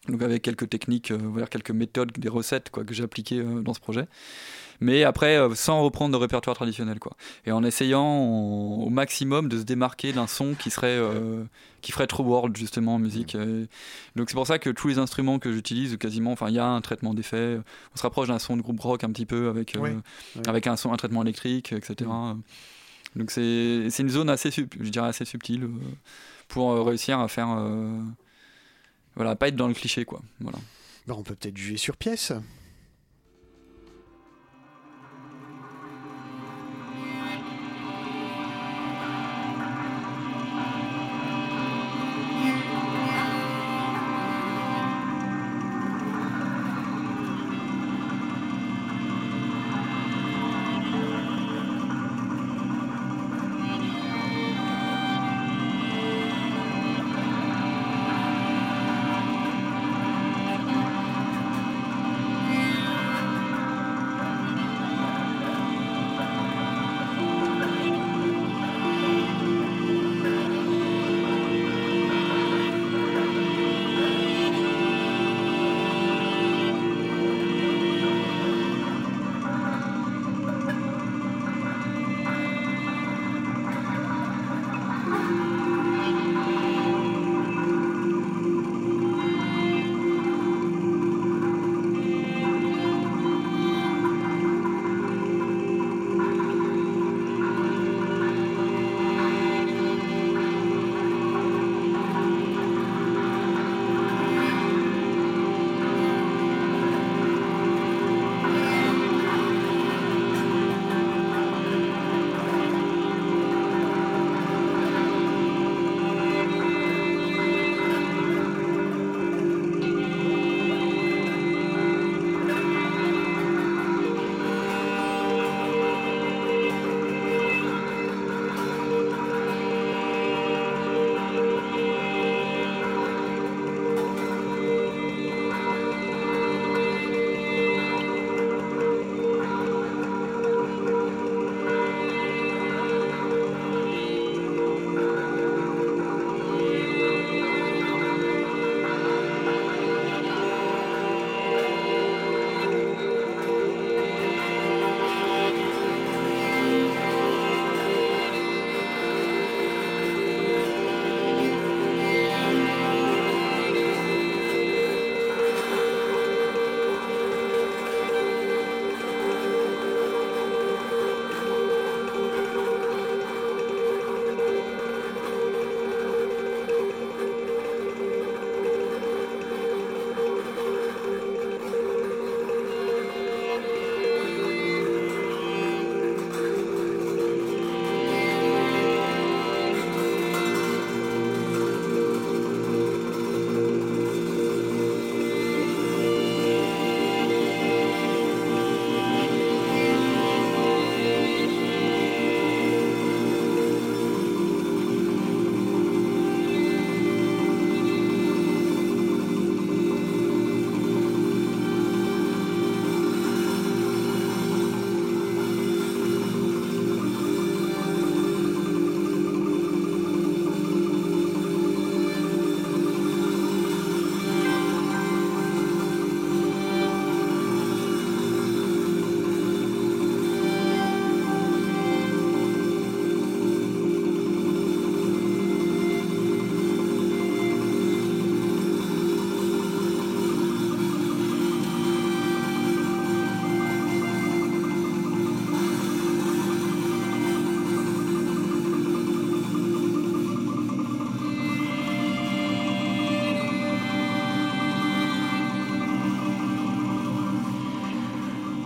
Donc avec quelques techniques, quelques méthodes, des recettes quoi, que j'ai appliquées dans ce projet. Mais après, euh, sans reprendre de répertoire traditionnel. Quoi. Et en essayant au maximum de se démarquer d'un son qui serait euh, qui ferait trop world justement en musique. Et donc c'est pour ça que tous les instruments que j'utilise, quasiment, enfin il y a un traitement d'effet. On se rapproche d'un son de groupe rock un petit peu avec, euh, avec un son, un traitement électrique, etc. Donc c'est c'est une zone assez, sub- je dirais assez subtile pour réussir à faire, euh, voilà, pas être dans le cliché quoi. Voilà. Ben, on peut peut-être juger sur pièce.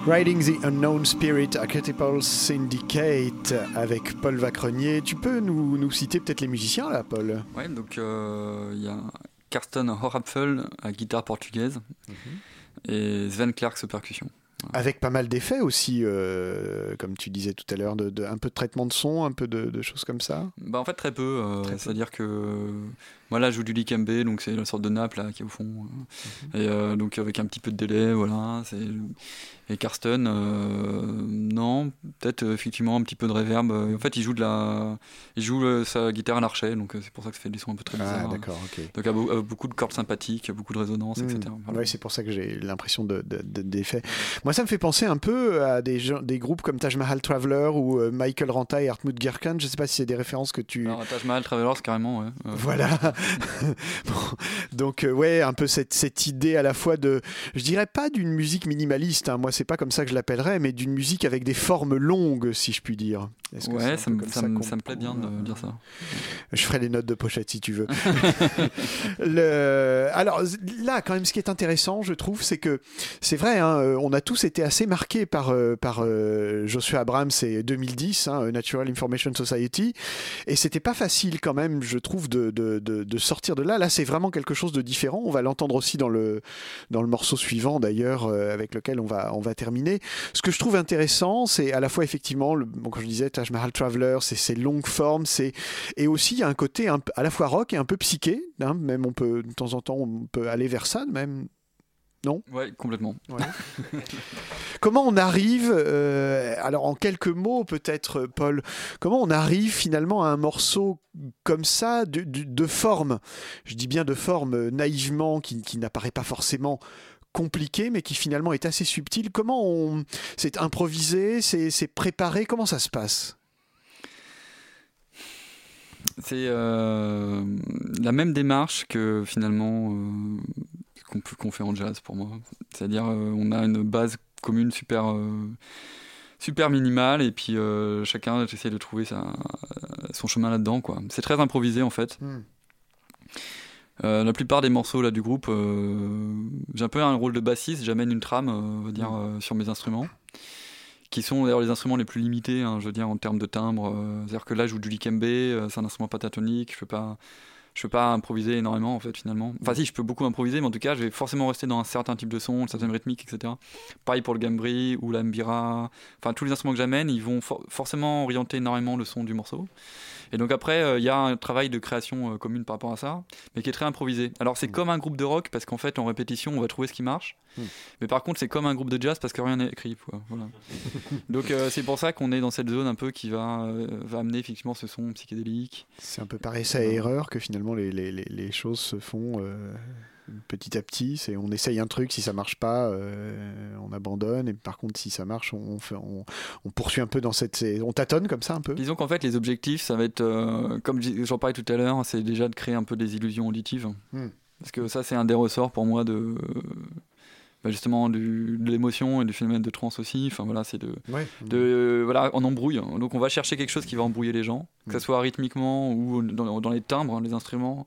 Riding the Unknown Spirit, Archetypal Syndicate avec Paul Vacrenier. Tu peux nous, nous citer peut-être les musiciens là, Paul? Ouais, donc euh, il y a Karsten Horapfel à guitare portugaise et Sven Klerks aux percussions. Avec pas mal d'effets aussi, euh, comme tu disais tout à l'heure, de, de- un peu de traitement de son, un peu de, de choses comme ça. Bah en fait très peu, euh, peu. c'est-à-dire que moi là je joue du likembe, donc c'est la sorte de nappe là qui est au fond, euh, et euh, donc avec un petit peu de délai, voilà. Et Karsten, euh, non, peut-être euh, effectivement un petit peu de reverb. Euh, En fait il joue de la, il joue euh, sa guitare à l'archet, donc euh, c'est pour ça que ça fait des sons un peu très Ah, bizarres. d'accord, ok. Donc avec beaucoup de cordes sympathiques, beaucoup de résonances, etc. Voilà. Oui, c'est pour ça que j'ai l'impression de, de- de-. Moi, ça me fait penser un peu à des, gens- des groupes comme Taj Mahal Traveler ou euh, Michael Ranta et Hartmut Gerkan. Je sais pas si c'est des références que tu. Alors, Taj Mahal Travelers carrément, ouais. Euh, Voilà. Bon, donc euh, ouais, un peu cette, cette idée à la fois de, je dirais pas d'une musique minimaliste. hein, moi, c'est pas comme ça que je l'appellerais, mais d'une musique avec des formes longues, si je puis dire. Ouais, ça me, ça, me, qu'on- ça me plaît bien de dire ça. je ferai les notes de pochette si tu veux. Le- Alors là, quand même, ce qui est intéressant, je trouve, c'est que c'est vrai, hein, euh, on a tous été assez marqués par, euh, par euh, Joshua Abrams et 2010, hein, Natural Information Society, et c'était pas facile quand même, je trouve, de, de, de- sortir de là. Là, c'est vraiment quelque chose de différent. On va l'entendre aussi dans le, dans le morceau suivant, d'ailleurs, euh, avec lequel on va, on va terminer. Ce que je trouve intéressant, c'est à la fois effectivement, le, bon, comme je disais, Taj Mahal Traveler, c'est ces longues formes, c'est et aussi il y a un côté à la fois rock et un peu psyché. hein, même on peut de temps en temps on peut aller vers ça, même. Non? Ouais, complètement. Comment on arrive, euh, alors en quelques mots peut-être, Paul, comment on arrive finalement à un morceau comme ça, de, de- de forme, je dis bien de forme euh, naïvement, qui, qui n'apparaît pas forcément compliqué, mais qui finalement est assez subtil. Comment on... C'est improvisé, c'est c'est préparé, comment ça se passe? C'est euh, la même démarche que finalement euh, qu'on fait en jazz pour moi. C'est-à-dire euh, on a une base commune super euh, super minimale et puis euh, chacun essaie de trouver sa, son chemin là-dedans quoi. C'est très improvisé en fait. Hmm. Euh, la plupart des morceaux là du groupe, euh, j'ai un peu un rôle de bassiste, j'amène une trame, on va dire, euh, sur mes instruments, qui sont d'ailleurs les instruments les plus limités, hein, je veux dire en termes de timbre. C'est-à-dire que là, je joue du likembe, euh, c'est un instrument pentatonique, je peux pas, je peux pas improviser énormément en fait finalement. Enfin si, je peux beaucoup improviser, mais en tout cas, je vais forcément rester dans un certain type de son, une certaine rythmique, etc. Pareil pour le gambri ou la mbira. Enfin tous les instruments que j'amène, ils vont for- forcément orienter énormément le son du morceau. Et donc après, euh, il y a un travail de création euh, commune par rapport à ça, mais qui est très improvisé. Alors c'est comme un groupe de rock parce qu'en fait en répétition, on va trouver ce qui marche. Mm. Mais par contre, c'est comme un groupe de jazz parce que rien n'est écrit. Quoi. Voilà. donc euh, c'est pour ça qu'on est dans cette zone un peu qui va, euh, va amener effectivement ce son psychédélique. C'est un peu par essai et erreur que finalement les, les, les, les choses se font euh, petit à petit. C'est on essaye un truc, si ça marche pas, euh, on abandonne. Et par contre, si ça marche, on, fait, on, on poursuit un peu dans cette, on tâtonne comme ça un peu. Disons qu'en fait, les objectifs, ça va être, euh, comme j'en parlais tout à l'heure, c'est déjà de créer un peu des illusions auditives. Mm. Parce que ça, c'est un des ressorts pour moi de. bah, justement, du- de l'émotion et du phénomène de trance aussi. Enfin voilà, c'est de. Ouais. de voilà, on embrouille. Donc on va chercher quelque chose qui va embrouiller les gens, que ce Mm. soit rythmiquement ou dans, dans les timbres, hein, les instruments.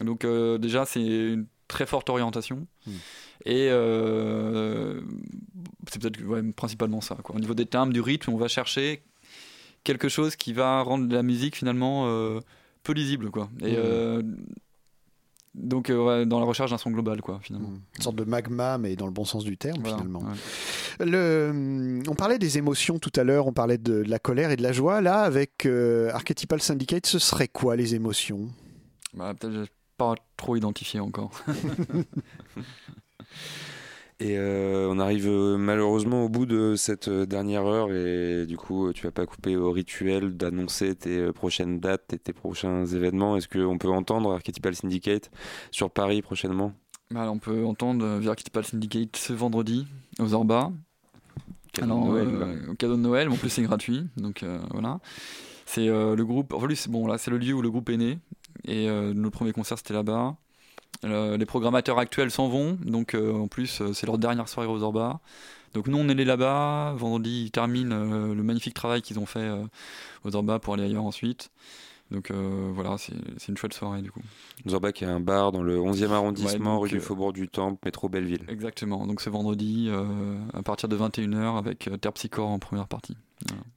Donc euh, déjà, c'est très forte orientation. Mm. Et euh, c'est peut-être ouais, principalement ça. Quoi. Au niveau des timbres, du rythme, on va chercher quelque chose qui va rendre la musique finalement euh, peu lisible. Quoi. Et Mm. euh, donc euh, dans la recherche d'un son global, quoi, finalement. Une sorte de magma, mais dans le bon sens du terme, Voilà, finalement. ouais. Le, on parlait des émotions tout à l'heure, on parlait de, de la colère et de la joie. Là, avec euh, Archetypal Syndicate, ce serait quoi les émotions? Bah, peut-être pas trop identifié encore. Et euh, on arrive euh, malheureusement au bout de cette euh, dernière heure et du coup tu vas pas couper au rituel d'annoncer tes prochaines dates et tes prochains événements. Est-ce qu'on peut entendre Archetypal Syndicate sur Paris prochainement? Bah, on peut entendre The Archetypal Syndicate ce vendredi aux Orba. Cadeau de Alors, Noël, euh, là. au cadeau de Noël, en plus c'est gratuit, donc euh, voilà. C'est le groupe, en plus bon là c'est le lieu où le groupe est né et euh, notre premier concert c'était là-bas. Euh, les programmateurs actuels s'en vont, donc euh, en plus c'est leur dernière soirée aux Orba. Donc nous on est allés là-bas, vendredi ils terminent le magnifique travail qu'ils ont fait euh, aux Orba pour aller ailleurs ensuite. Donc euh, voilà, c'est une chouette soirée du coup. Zorbach est un bar dans le 11e arrondissement, rue du Faubourg du Temple, métro Belleville. Exactement, donc c'est vendredi euh, à partir de 21h avec Terpsichore en première partie.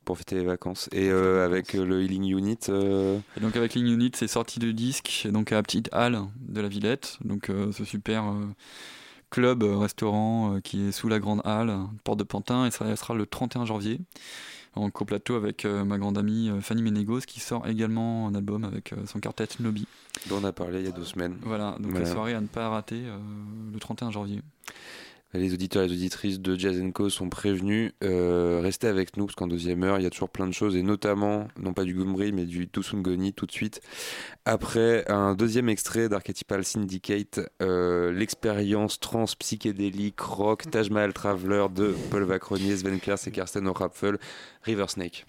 Pour fêter les vacances. Et euh, avec euh, le Healing Unit, euh, Et donc avec Ling Unit, c'est sorti de disque, donc à la petite halle de la Villette, donc euh, ce super club restaurant qui est sous la grande halle, porte de Pantin, et ça sera le 31 janvier en coplateau avec ma grande amie Fanny Ménégos qui sort également un album avec son quartet Nobi. dont on a parlé il y a deux semaines. Voilà, donc Voilà. la soirée à ne pas rater le 31 janvier. Les auditeurs et les auditrices de Jazz Co sont prévenus. Euh, restez avec nous parce qu'en deuxième heure, il y a toujours plein de choses et notamment, non pas du Gumri, mais du Tusungoni tout de suite. Après un deuxième extrait d'Archetypal Syndicate, euh, l'expérience trans psychédélique rock Taj Mahal Traveler de Paul Vacronier, Sven Kers et Karsten O'Rapfel, River Snake.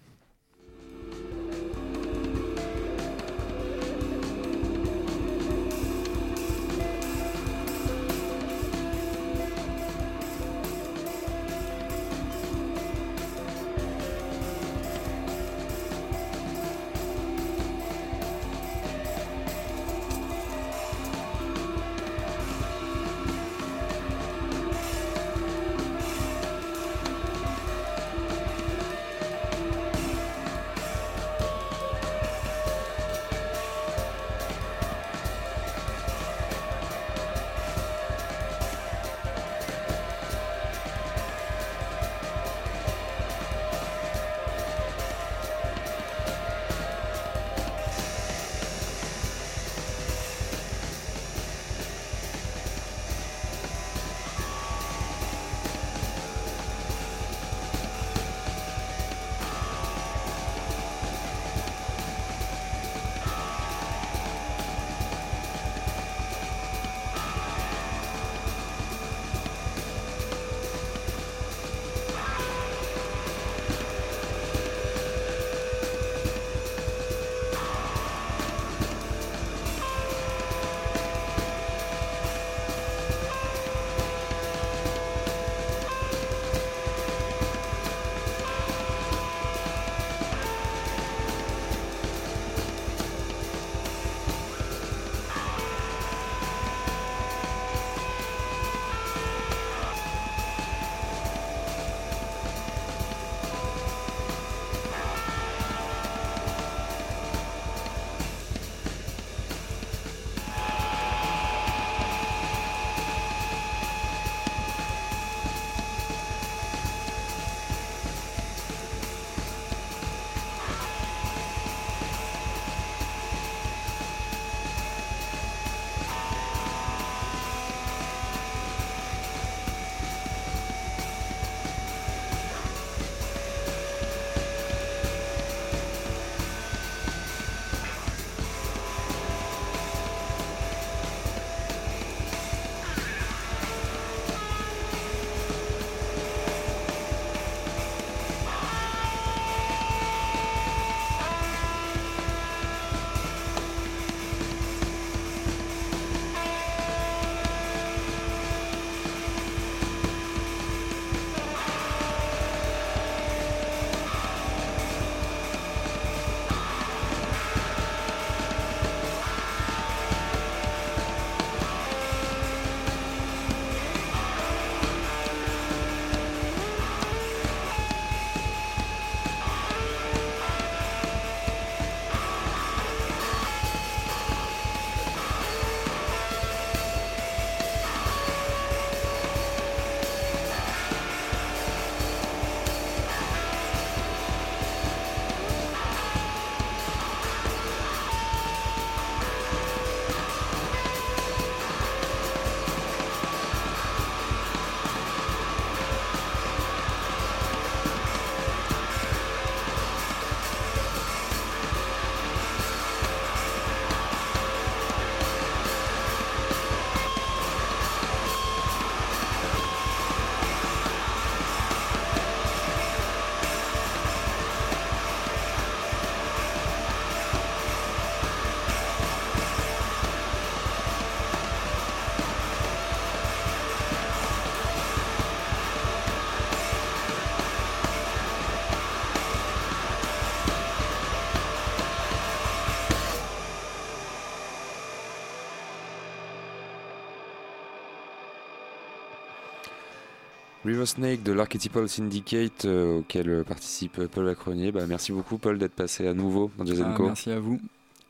River Snake de l'Archetypal Syndicate euh, auquel participe Paul Lacronier. Bah, merci beaucoup Paul d'être passé à nouveau dans Jazz Ah, merci à vous.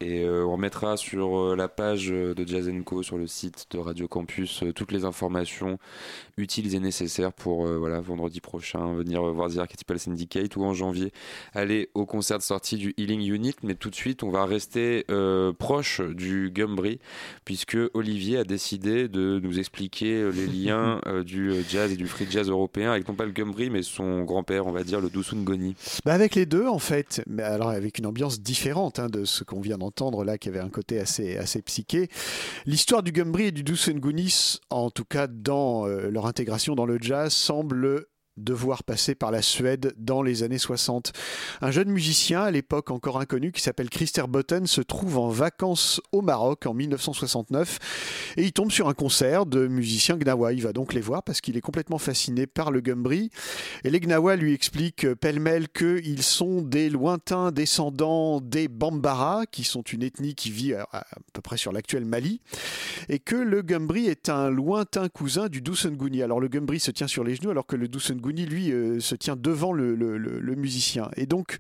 Et euh, on remettra sur euh, la page euh, de Jazz Co sur le site de Radio Campus toutes les informations utiles et nécessaires pour voilà, vendredi prochain venir voir The Archetypal Syndicate ou en janvier aller au concert de sortie du Healing Unit. Mais tout de suite, on va rester proche du Gumbri puisque Olivier a décidé de nous expliquer les liens du jazz et du free jazz européen avec non pas le Gumbri mais son grand-père, on va dire le Dusun Goni. Bah avec les deux en fait, mais alors avec une ambiance différente hein, de ce qu'on vient d'entendre là, qui avait un côté assez, assez psyché. L'histoire du Gumbri et du Dusungunis, en tout cas dans euh, leur intégration dans le jazz, semble devoir passer par la Suède dans les années 60. Un jeune musicien, à l'époque encore inconnu, qui s'appelle Christer Botten, se trouve en vacances au Maroc en 1969 et il tombe sur un concert de musiciens gnawa. Il va donc les voir parce qu'il est complètement fasciné par le Gumbri. Et les Gnawa lui expliquent pêle-mêle qu'ils sont des lointains descendants des Bambara, qui sont une ethnie qui vit à, peu près sur l'actuel Mali, et que le Gumbri est un lointain cousin du Dusenguni. Alors le Gumbri se tient sur les genoux, alors que le Dusenguni, lui, euh, se tient devant le, musicien. Et donc,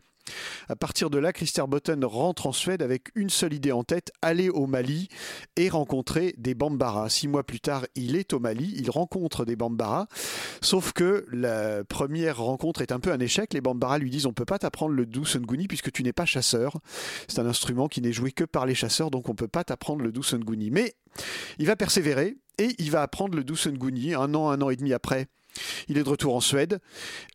à partir de là, Christer Botten rentre en Suède avec une seule idée en tête, aller au Mali et rencontrer des Bambara. Six mois plus tard, il est au Mali, il rencontre des Bambara, sauf que la première rencontre est un peu un échec. Les Bambara lui disent on peut pas t'apprendre le Dusenguni puisque tu n'es pas chasseur. C'est un instrument qui n'est joué que par les chasseurs, donc on peut pas t'apprendre le Dusenguni. Mais il va persévérer et il va apprendre le Dusenguni un an, un an et demi après. Il est de retour en Suède.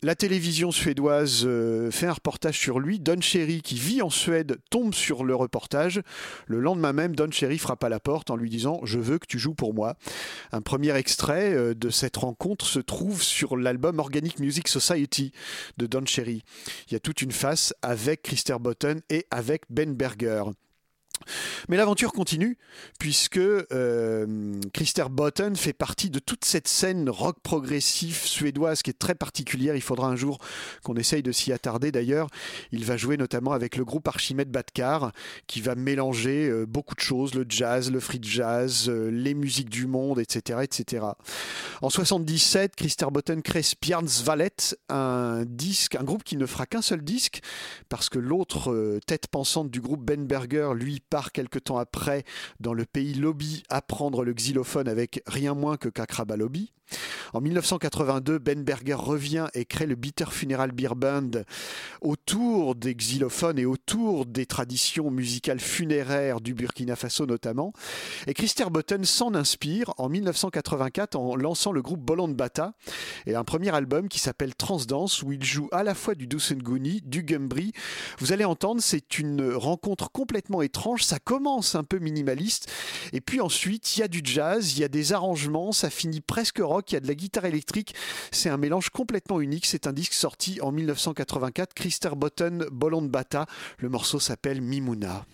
La télévision suédoise euh, fait un reportage sur lui. Don Cherry, qui vit en Suède, tombe sur le reportage. Le lendemain même, Don Cherry frappe à la porte en lui disant Je veux que tu joues pour moi. Un premier extrait euh, de cette rencontre se trouve sur l'album Organic Music Society de Don Cherry. Il y a toute une face avec Christer Botten et avec Ben Berger. Mais l'aventure continue, puisque euh, Christer Botten fait partie de toute cette scène rock progressif suédoise qui est très particulière. Il faudra un jour qu'on essaye de s'y attarder d'ailleurs. Il va jouer notamment avec le groupe Archimède Badkar, qui va mélanger euh, beaucoup de choses, le jazz, le free jazz, euh, les musiques du monde, etc. etc. En 77, Christer Botten crée Spjarnsvalet, un disque, un groupe qui ne fera qu'un seul disque, parce que l'autre tête pensante du groupe Ben Berger, lui, part quelque temps après dans le pays Lobby apprendre le xylophone avec rien moins que Kakraba Lobby. En 1982, Ben Berger revient et crée le Bitter Funeral Beer Band autour des xylophones et autour des traditions musicales funéraires du Burkina Faso notamment. Et Christer Botten s'en inspire en 1984 en lançant le groupe Bolland Bata et un premier album qui s'appelle Transdance où il joue à la fois du Dusenguni, du Gumbri. Vous allez entendre, c'est une rencontre complètement étrange. Ça commence un peu minimaliste et puis ensuite il y a du jazz, il y a des arrangements, ça finit presque rock, il y a de la guitare électrique. C'est un mélange complètement unique. C'est un disque sorti en 1984, Christer Botten, Bolland Bata. Le morceau s'appelle Mimuna.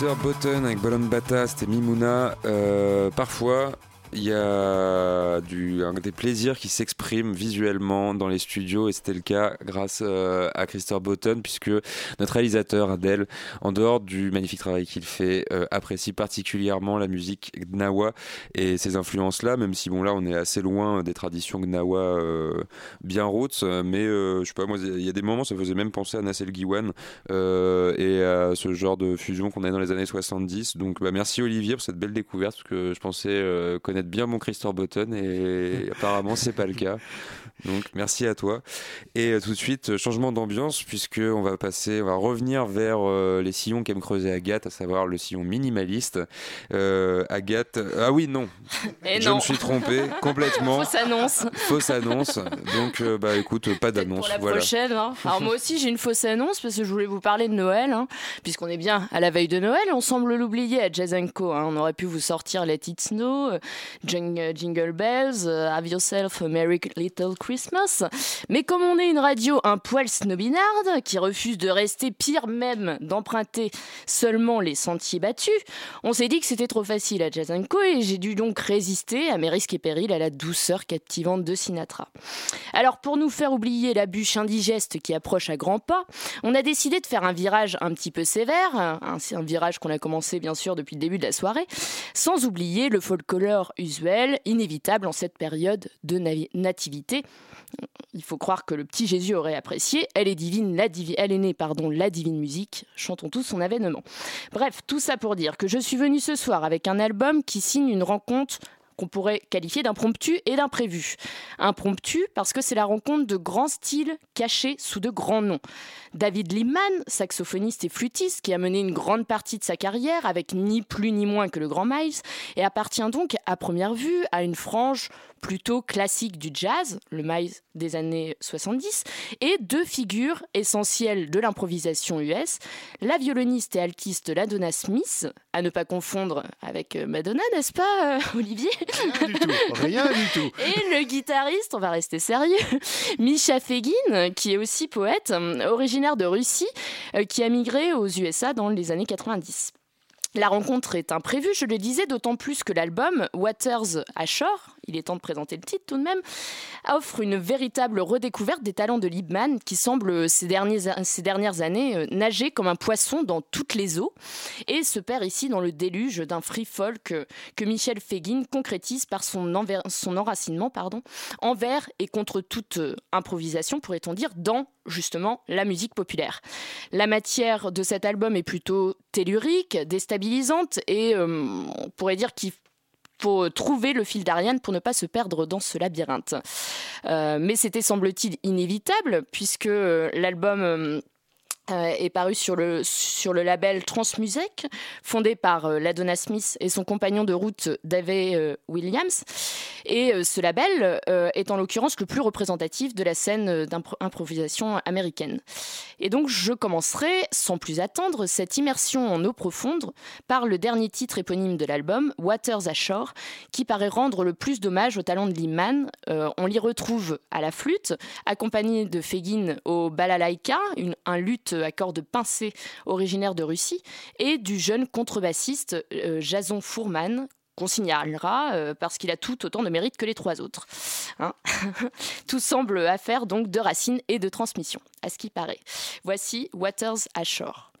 Botton avec Ballon Bata, c'était Mimouna. Euh, parfois, il y a du, des plaisirs qui s'expriment visuellement dans les studios et c'était le cas grâce euh, à Christopher Botton puisque notre réalisateur Adèle, en dehors du magnifique travail qu'il fait, euh, apprécie particulièrement la musique gnawa et ces influences-là, même si bon là on est assez loin des traditions gnawa euh, bien roots, mais je sais pas moi il y a des moments ça faisait même penser à Nassel Giwan et à ce genre de fusion qu'on a dans les années 70. Donc bah, merci Olivier pour cette belle découverte parce que je pensais connaître bien mon Christopher Button et apparemment c'est pas le cas. Donc merci à toi. Et euh, tout de suite, changement d'ambiance puisque on va passer, on va revenir vers euh, les sillons qu'aime creuser Agathe, à savoir le sillon minimaliste. Euh, Agathe, ah oui non, Et je non. me suis trompé complètement. Fausse annonce. Fausse annonce. Donc bah écoute, pas d'annonce. Pour la Voilà. prochaine. hein. Alors moi aussi j'ai une fausse annonce parce que je voulais vous parler de Noël, hein, puisqu'on est bien à la veille de Noël. On semble l'oublier à Jazz Co. hein. On aurait pu vous sortir Let It Snow, euh, Jing- euh, Jingle Bells, euh, Have Yourself a Merry Little Christmas. Mais comme on est une radio un poil snobinarde qui refuse de rester pire même d'emprunter seulement les sentiers battus, on s'est dit que c'était trop facile à Jazz Co. et j'ai dû donc résister à mes risques et périls à la douceur captivante de Sinatra. Alors pour nous faire oublier la bûche indigeste qui approche à grands pas, on a décidé de faire un virage un petit peu sévère, un, virage qu'on a commencé bien sûr depuis le début de la soirée, sans oublier le folklore usuel, inévitable en cette période de Il faut croire que le petit Jésus aurait apprécié. Elle est divine, la divi- elle est née, pardon, la divine musique. Chantons tous son avènement. Bref, tout ça pour dire que je suis venue ce soir avec un album qui signe une rencontre qu'on pourrait qualifier d'impromptu et d'imprévu. Impromptu parce que c'est la rencontre de grands styles cachés sous de grands noms. David Liebman, saxophoniste et flûtiste qui a mené une grande partie de sa carrière avec ni plus ni moins que le grand Miles et appartient donc à première vue à une frange plutôt classique du jazz, le Miles des années 70, et deux figures essentielles de l'improvisation US, la violoniste et altiste Ladonna Smith, à ne pas confondre avec euh, Madonna, n'est-ce pas, euh, Olivier? Rien du tout. Rien du tout. et le guitariste, on va rester sérieux, Misha Fegin, qui est aussi poète, euh, originaire de Russie, qui a migré aux USA dans les années 90. La rencontre est imprévue, je le disais, d'autant plus que l'album Waters Ashore, il est temps de présenter le titre tout de même, offre une véritable redécouverte des talents de Liebman qui semble ces, derniers- ces dernières années euh, nager comme un poisson dans toutes les eaux et se perd ici dans le déluge d'un free folk euh, que Michel Fegin concrétise par son, enracinement envers et contre toute euh, improvisation, pourrait-on dire, dans justement la musique populaire. La matière de cet album est plutôt tellurique, déstabilisante et euh, on pourrait dire qu'il faut trouver le fil d'Ariane pour ne pas se perdre dans ce labyrinthe. Euh, mais c'était semble-t-il inévitable puisque euh, l'album euh, est paru sur le, sur le label Transmusic, fondé par euh, Ladonna Smith et son compagnon de route David euh, Williams. Et euh, ce label euh, est en l'occurrence le plus représentatif de la scène euh, d'improvisation américaine. Et donc je commencerai, sans plus attendre, cette immersion en eau profonde par le dernier titre éponyme de l'album, Waters Ashore, qui paraît rendre le plus d'hommage au talent de Liman. Euh, on l'y retrouve à la flûte, accompagné de Fegin au balalaïka, une- un luth à cordes pincées originaire de Russie, et du jeune contrebassiste euh, Jason Fourman, qu'on signalera euh, parce qu'il a tout autant de mérite que les trois autres. Hein tout semble affaire donc de racines et de transmission, à ce qui paraît. Voici Waters Ashore.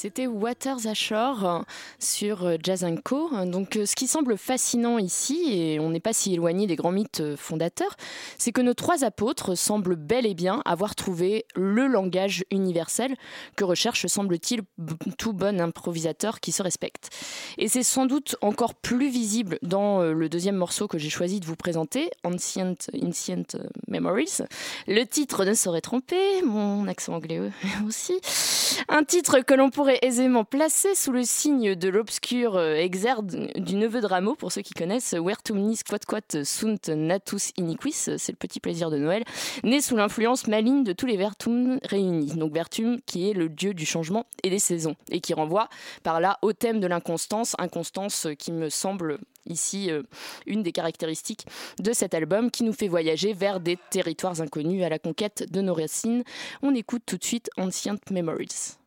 C'était Waters Ashore sur euh, Jazz Co. Donc, euh, ce qui semble fascinant ici, et on n'est pas si éloigné des grands mythes euh, fondateurs, c'est que nos trois apôtres semblent bel et bien avoir trouvé le langage universel que recherche, semble-t-il, tout bon improvisateur qui se respecte. Et c'est sans doute encore plus visible dans le deuxième morceau que j'ai choisi de vous présenter, Ancient, Memories. Le titre ne saurait tromper, mon accent anglais aussi. Un titre que l'on pourrait aisément placer sous le signe de l'obscur euh, exergue du neveu de Rameau, pour ceux qui connaissent, Vertumnis quat quat sunt natus iniquis, c'est le petit plaisir de Noël, né sous l'influence maligne de tous les Vertum réunis. Donc Vertum qui est le dieu du changement et des saisons, et qui renvoie par là au thème de l'inconstance, inconstance qui me semble ici euh, une des caractéristiques de cet album qui nous fait voyager vers des territoires inconnus à la conquête de nos racines. On écoute tout de suite Ancient Memories.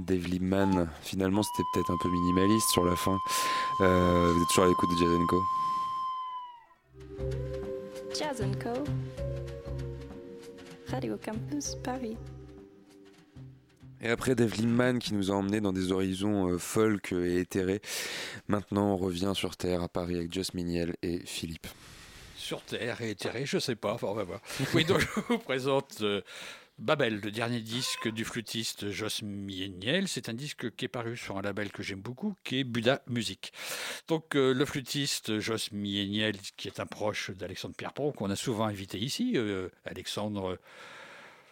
Dave Liebman. Finalement, c'était peut-être un peu minimaliste sur la fin. Euh, vous êtes toujours à l'écoute de Jazz Co. Jazz Co. Radio Campus Paris. Et après Dave Liebman qui nous a emmenés dans des horizons euh, folk et éthérés, maintenant on revient sur Terre à Paris avec Joss Miniel et Philippe. Sur Terre et éthéré, je sais pas, enfin, on va voir. Oui, donc je vous présente euh, Babel, le dernier disque du flûtiste Joss Mieniel. C'est un disque qui est paru sur un label que j'aime beaucoup, qui est Buddha Music. Donc euh, le flûtiste Joss Mieniel, qui est un proche d'Alexandre Pierrepont, qu'on a souvent invité ici, euh, Alexandre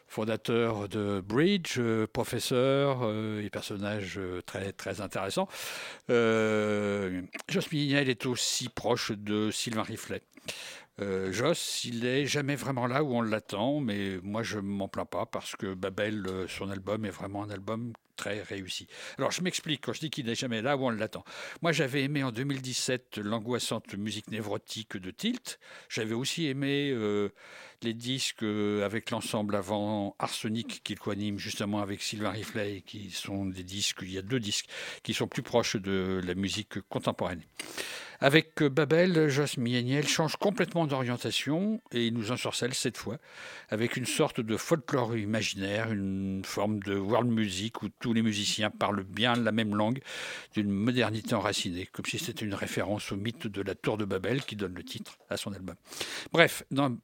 fondateur de Bridge, euh, professeur et personnage très, très intéressant. Joss Mignel est aussi proche de Sylvain Riflet. Joss, il n'est jamais vraiment là où on l'attend, mais moi je m'en plains pas parce que Babel, son album, est vraiment un album très réussi. Alors je m'explique quand je dis qu'il n'est jamais là où on l'attend. Moi j'avais aimé en 2017 l'angoissante musique névrotique de Tilt. J'avais aussi aimé les disques euh, avec l'ensemble avant Arsenic qu'il coanime justement avec Sylvain Riflet, qui sont des disques, il y a deux disques qui sont plus proches de la musique contemporaine. Avec euh, Babel, Joss Mieniel change complètement d'orientation et il nous ensorcelle cette fois avec une sorte de folklore imaginaire, une forme de world music où tous les musiciens parlent bien la même langue d'une modernité enracinée, comme si c'était une référence au mythe de la tour de Babel qui donne le titre à son album. Bref, dans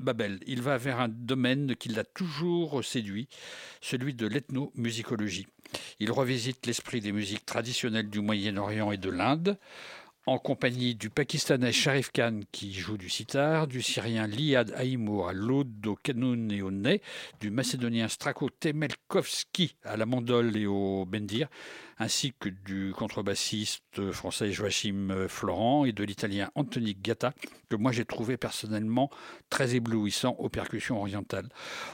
Babel. Il va vers un domaine qui l'a toujours séduit, celui de l'ethnomusicologie. Il revisite l'esprit des musiques traditionnelles du Moyen-Orient et de l'Inde, en compagnie du Pakistanais Sharif Khan qui joue du sitar, du Syrien Liad Haïmour à l'aude, au canon et au nez, du Macédonien Strako Temelkovski à la mandole et au bendir, ainsi que du contrebassiste français Joachim Florent et de l'italien Anthony Gatta, que moi j'ai trouvé personnellement très éblouissant aux percussions orientales.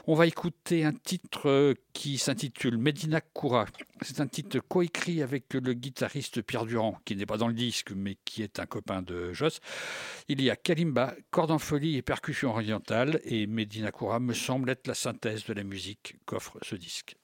On va écouter un titre qui s'intitule Medina Koura. C'est un titre coécrit avec le guitariste Pierre Durand, qui n'est pas dans le disque, mais qui est un copain de Joss. Il y a Kalimba, corde en folie et percussions orientales, et Medina Koura me semble être la synthèse de la musique qu'offre ce disque.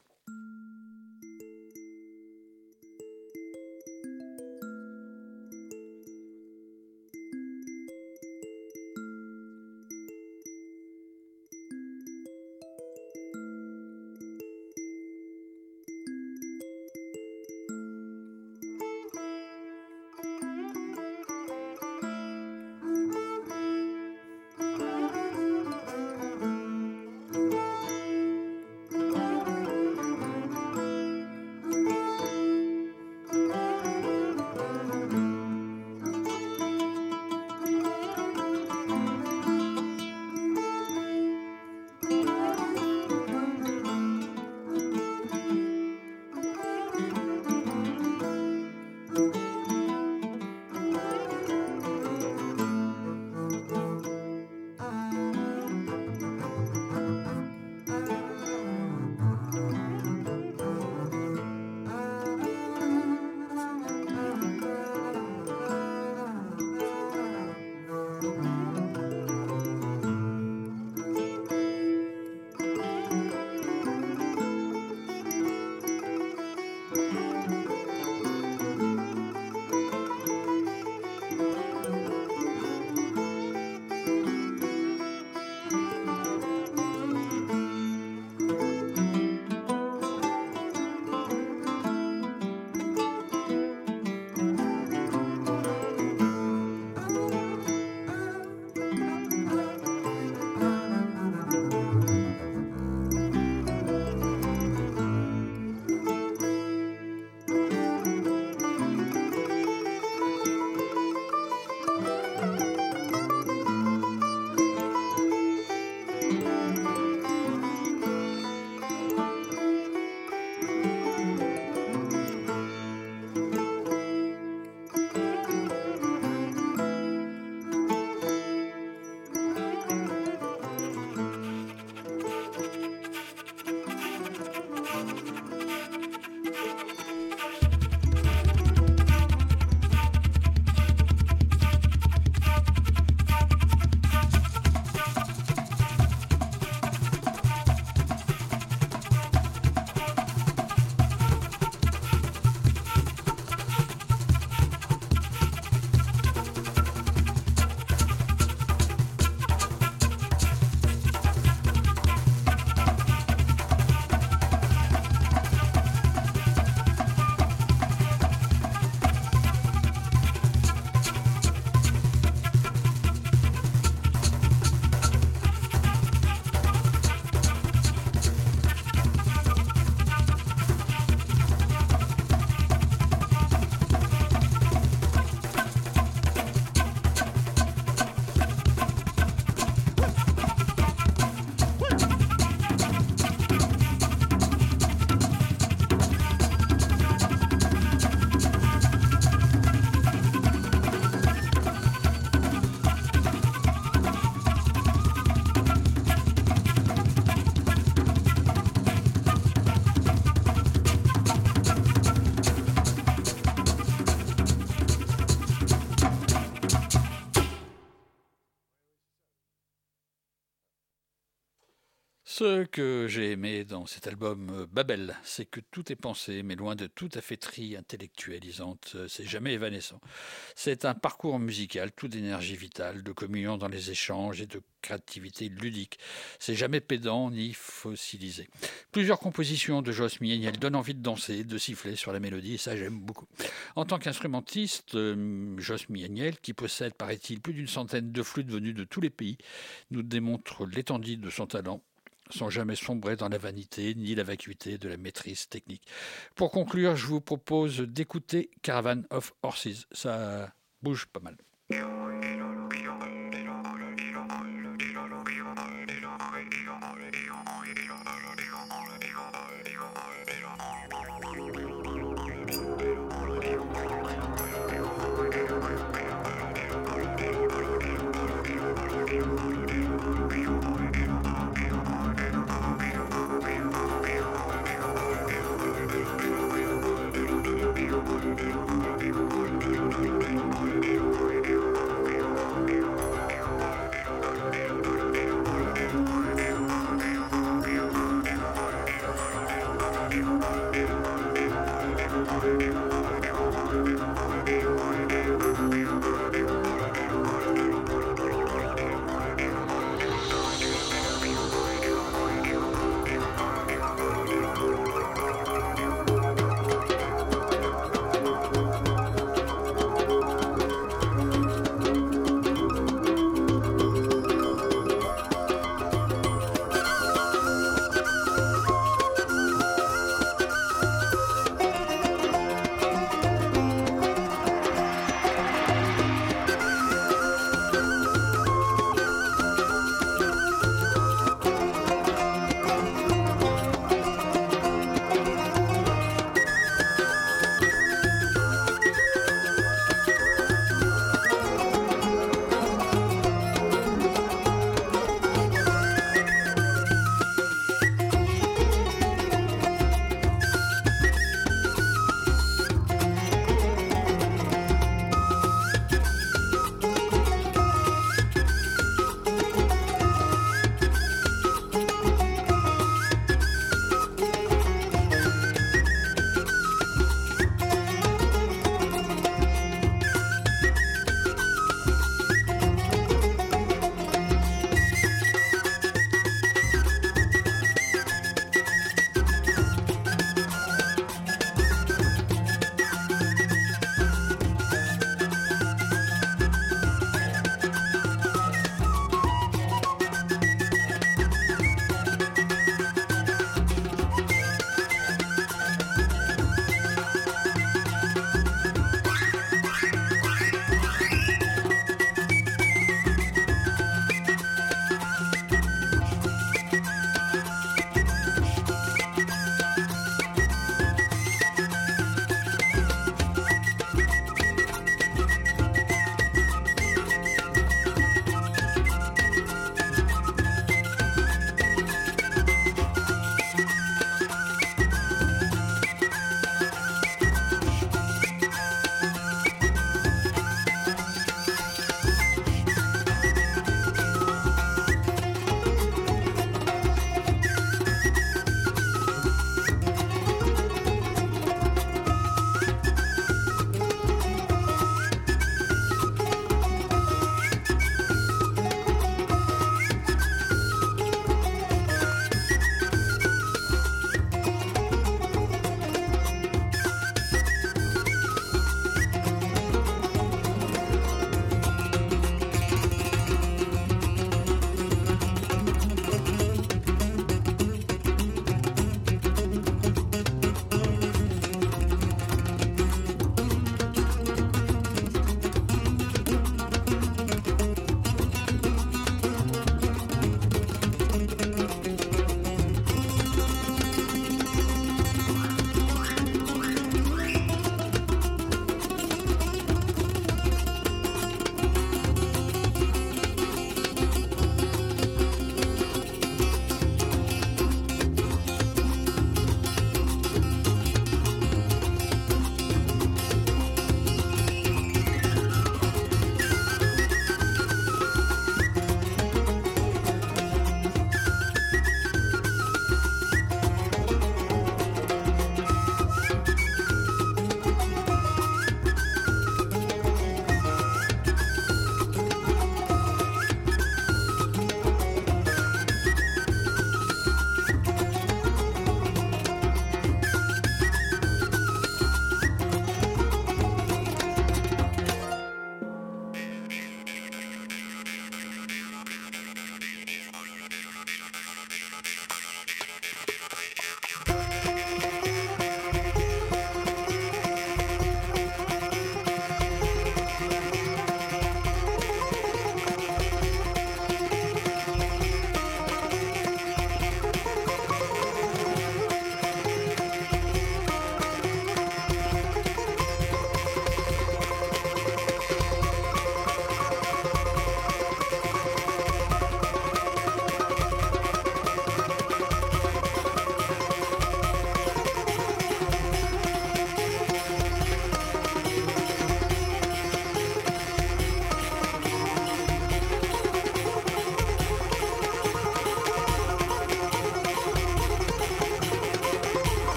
Ce que j'ai aimé dans cet album euh, Babel, c'est que tout est pensé, mais loin de toute affaîtrie intellectualisante. Euh, C'est jamais évanescent. C'est un parcours musical, tout d'énergie vitale, de communion dans les échanges et de créativité ludique. C'est jamais pédant ni fossilisé. Plusieurs compositions de Joss Mieniel donnent envie de danser, de siffler sur la mélodie, et ça j'aime beaucoup. En tant qu'instrumentiste, euh, Joss Mieniel, qui possède, paraît-il, plus d'une centaine de flûtes venues de tous les pays, nous démontre l'étendue de son talent sans jamais sombrer dans la vanité ni la vacuité de la maîtrise technique. Pour conclure, je vous propose d'écouter Caravan of Horses. Ça bouge pas mal.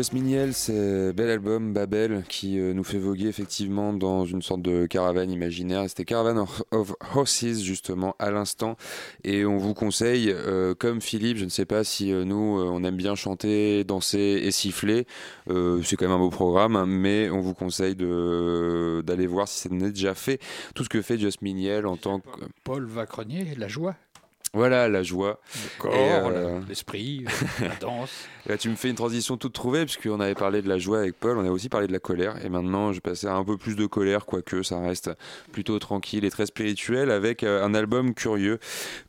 Just Miniel, c'est bel album, Babel, qui euh, nous fait voguer effectivement dans une sorte de caravane imaginaire. C'était Caravan of Horses, justement, à l'instant. Et on vous conseille, euh, comme Philippe, je ne sais pas si euh, nous, on aime bien chanter, danser et siffler. c'est quand même un beau programme, hein, mais on vous conseille d'aller voir si ça n'est déjà fait. Tout ce que fait Just Miniel en tant que. Paul Vacrenier, La Joie. Voilà, la joie. Le corps, euh, l'esprit, la danse. Là, tu me fais une transition toute trouvée, puisqu'on avait parlé de la joie avec Paul, on a aussi parlé de la colère. Et maintenant, je vais passer à un peu plus de colère, quoique ça reste plutôt tranquille et très spirituel, avec euh, un album curieux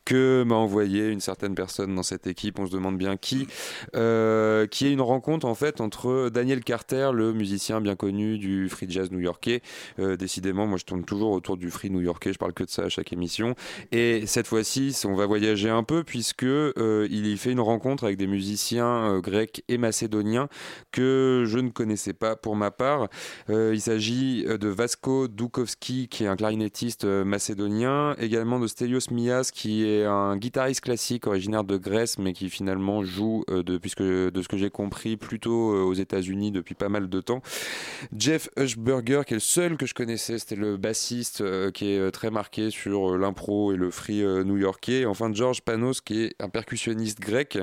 que m'a envoyé une certaine personne dans cette équipe. On se demande bien qui. Euh, qui est une rencontre, en fait, entre Daniel Carter, le musicien bien connu du free jazz new-yorkais. décidément, moi, je tourne toujours autour du free new-yorkais, je parle que de ça à chaque émission. Et cette fois-ci, on va voyager un peu puisque euh, il y fait une rencontre avec des musiciens euh, grecs et macédoniens que je ne connaissais pas pour ma part. Euh, il s'agit de Vasco Dukovski qui est un clarinettiste macédonien, également de Stelios Mias qui est un guitariste classique originaire de Grèce mais qui finalement joue de, puisque, de ce que j'ai compris plutôt aux États-Unis depuis pas mal de temps. Jeff Hushberger qui est le seul que je connaissais, c'était le bassiste qui est très marqué sur l'impro et le free new-yorkais. Enfin, George Panos, qui est un percussionniste grec,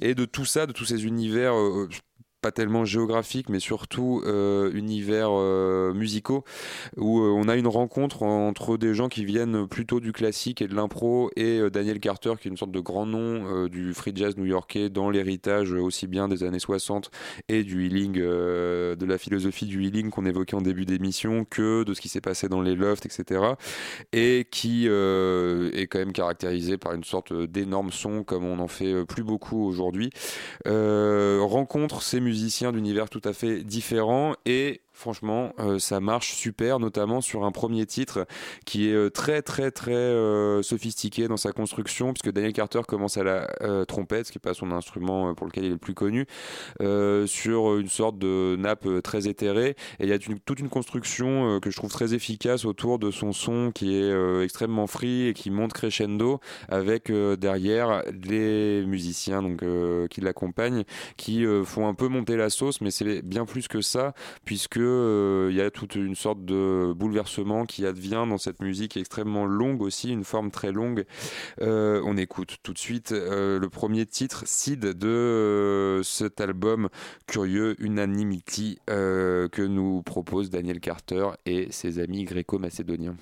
et de tout ça, de tous ces univers euh, pas tellement géographique, mais surtout euh, univers euh, musicaux, où euh, on a une rencontre entre des gens qui viennent plutôt du classique et de l'impro, et Daniel Carter, qui est une sorte de grand nom du free jazz new-yorkais dans l'héritage aussi bien des années 60 et du healing, de la philosophie du healing qu'on évoquait en début d'émission, que de ce qui s'est passé dans les lofts, etc. Et qui est quand même caractérisé par une sorte d'énorme son, comme on en fait plus beaucoup aujourd'hui. rencontre ces musiciens d'univers tout à fait différents et franchement, euh, ça marche super, notamment sur un premier titre qui est euh, très très très euh, sophistiqué dans sa construction, puisque Daniel Carter commence à la trompette, ce qui n'est pas son instrument pour lequel il est le plus connu, sur une sorte de nappe très éthérée. Et il y a toute une construction que je trouve très efficace autour de son son qui est extrêmement free et qui monte crescendo, avec derrière les musiciens donc, qui l'accompagnent, qui font un peu monter la sauce, mais c'est bien plus que ça, puisque euh, il y a toute une sorte de bouleversement qui advient dans cette musique extrêmement longue aussi, une forme très longue. Euh, on écoute tout de suite euh, le premier titre, Sid, de cet album curieux Unanimity que nous propose Daniel Carter et ses amis gréco-macédoniens.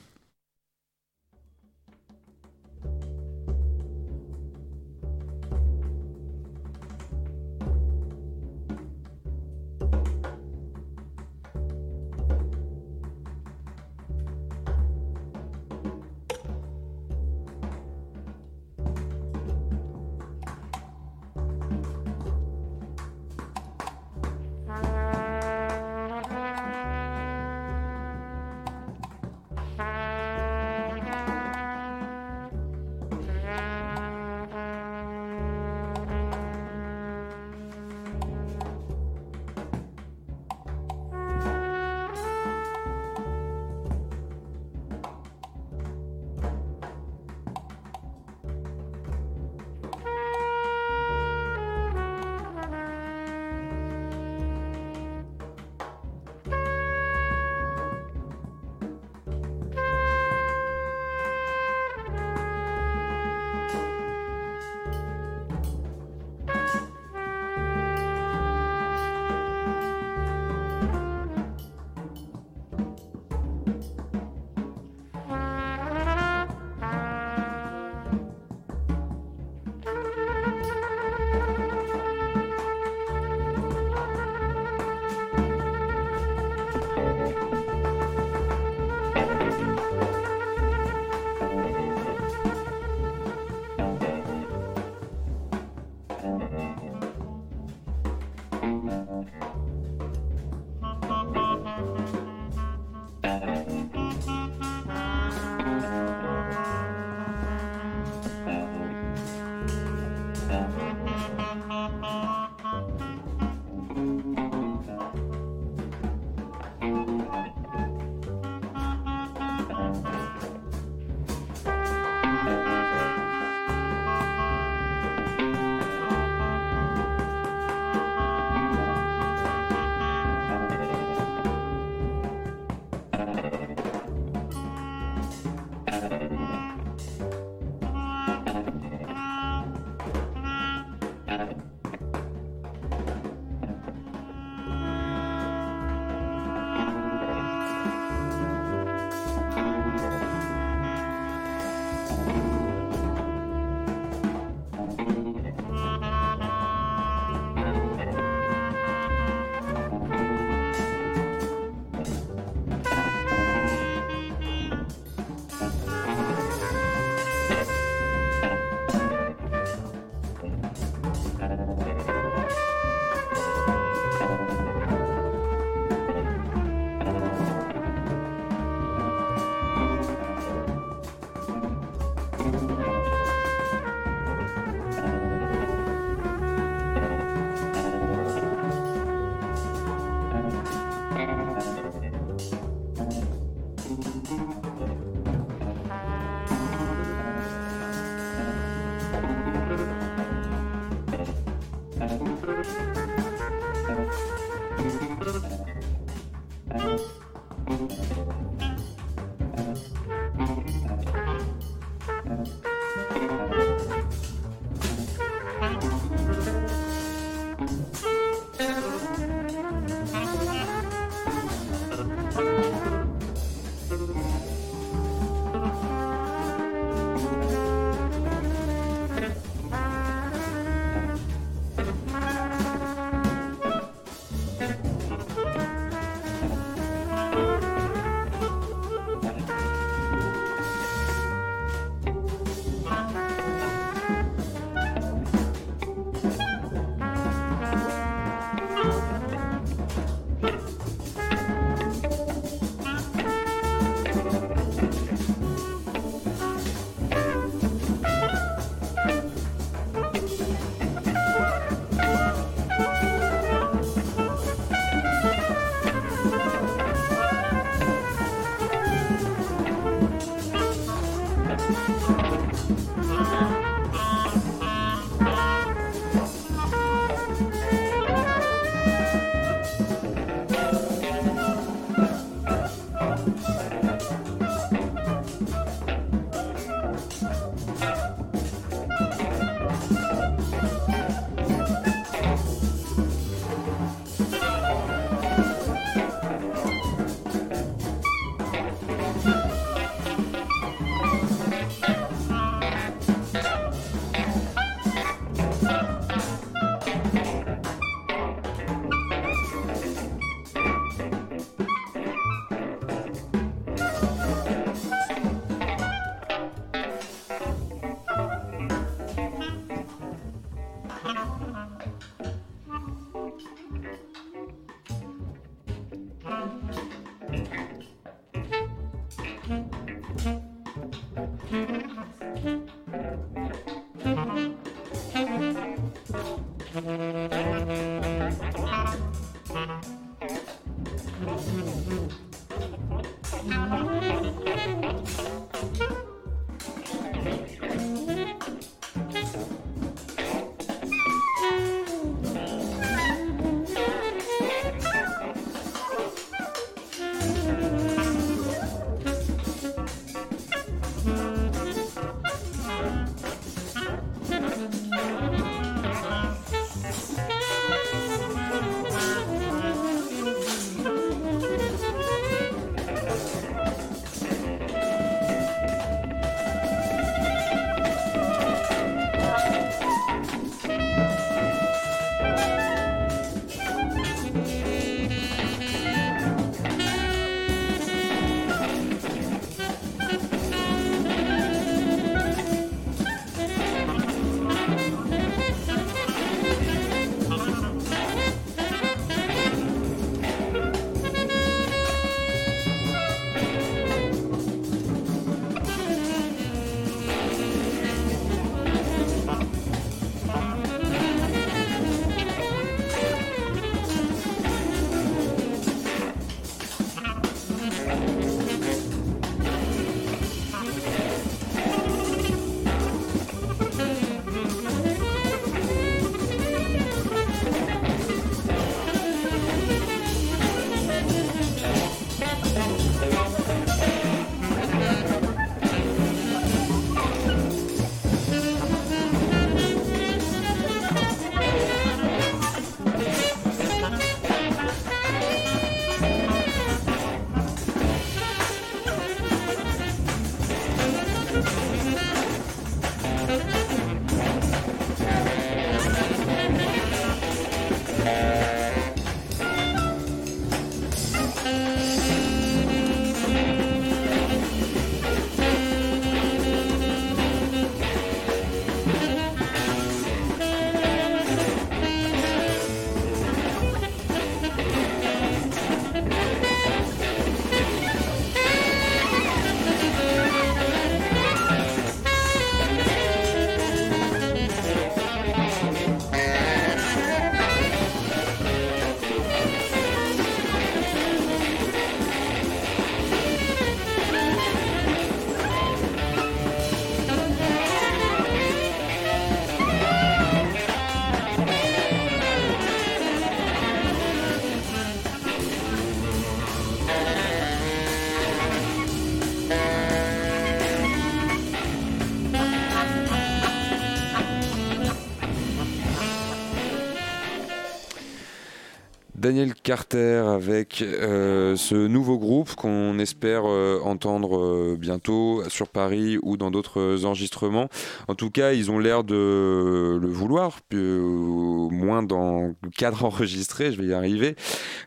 Daniel Carter avec euh, ce nouveau groupe qu'on espère euh, entendre euh, bientôt sur Paris ou dans d'autres enregistrements. En tout cas, ils ont l'air de le vouloir, au moins dans le cadre enregistré, je vais y arriver.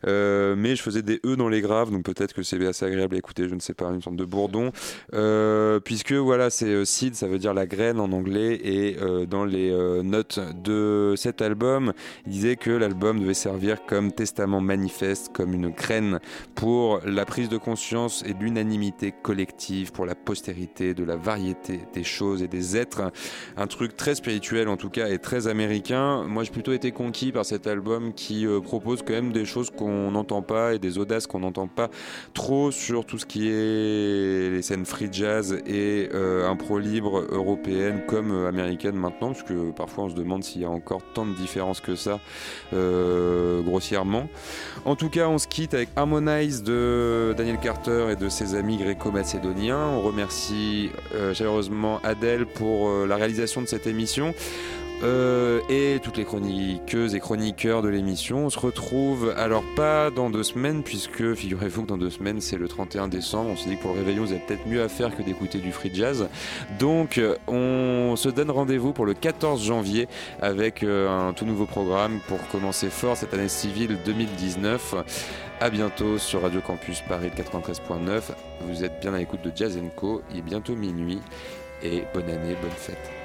mais je faisais des E dans les graves, donc peut-être que c'est assez agréable à écouter, je ne sais pas, une sorte de bourdon. puisque voilà, c'est seed, ça veut dire la graine en anglais, et dans les notes de cet album, il disait que l'album devait servir comme testament manifeste comme une graine pour la prise de conscience et l'unanimité collective, pour la postérité de la variété des choses et des êtres. Un truc très spirituel en tout cas et très américain. Moi j'ai plutôt été conquis par cet album qui euh, propose quand même des choses qu'on n'entend pas et des audaces qu'on n'entend pas trop sur tout ce qui est les scènes free jazz et euh, impro libre européenne comme euh, américaine maintenant, parce que parfois on se demande s'il y a encore tant de différences que ça grossièrement en tout cas, on se quitte avec Harmonize de Daniel Carter et de ses amis gréco-macédoniens. On remercie euh, chaleureusement Adèle pour euh, la réalisation de cette émission. Euh, et toutes les chroniqueuses et chroniqueurs de l'émission. On se retrouve alors pas dans deux semaines, puisque figurez-vous que dans deux semaines c'est le 31 décembre. On s'est dit que pour le réveillon vous avez peut-être mieux à faire que d'écouter du free jazz. Donc on se donne rendez-vous pour le 14 janvier avec euh, un tout nouveau programme pour commencer fort cette année civile 2019. A bientôt sur Radio Campus Paris 93.9. Vous êtes bien à l'écoute de Jazz Co. Il est bientôt minuit et bonne année, bonne fête.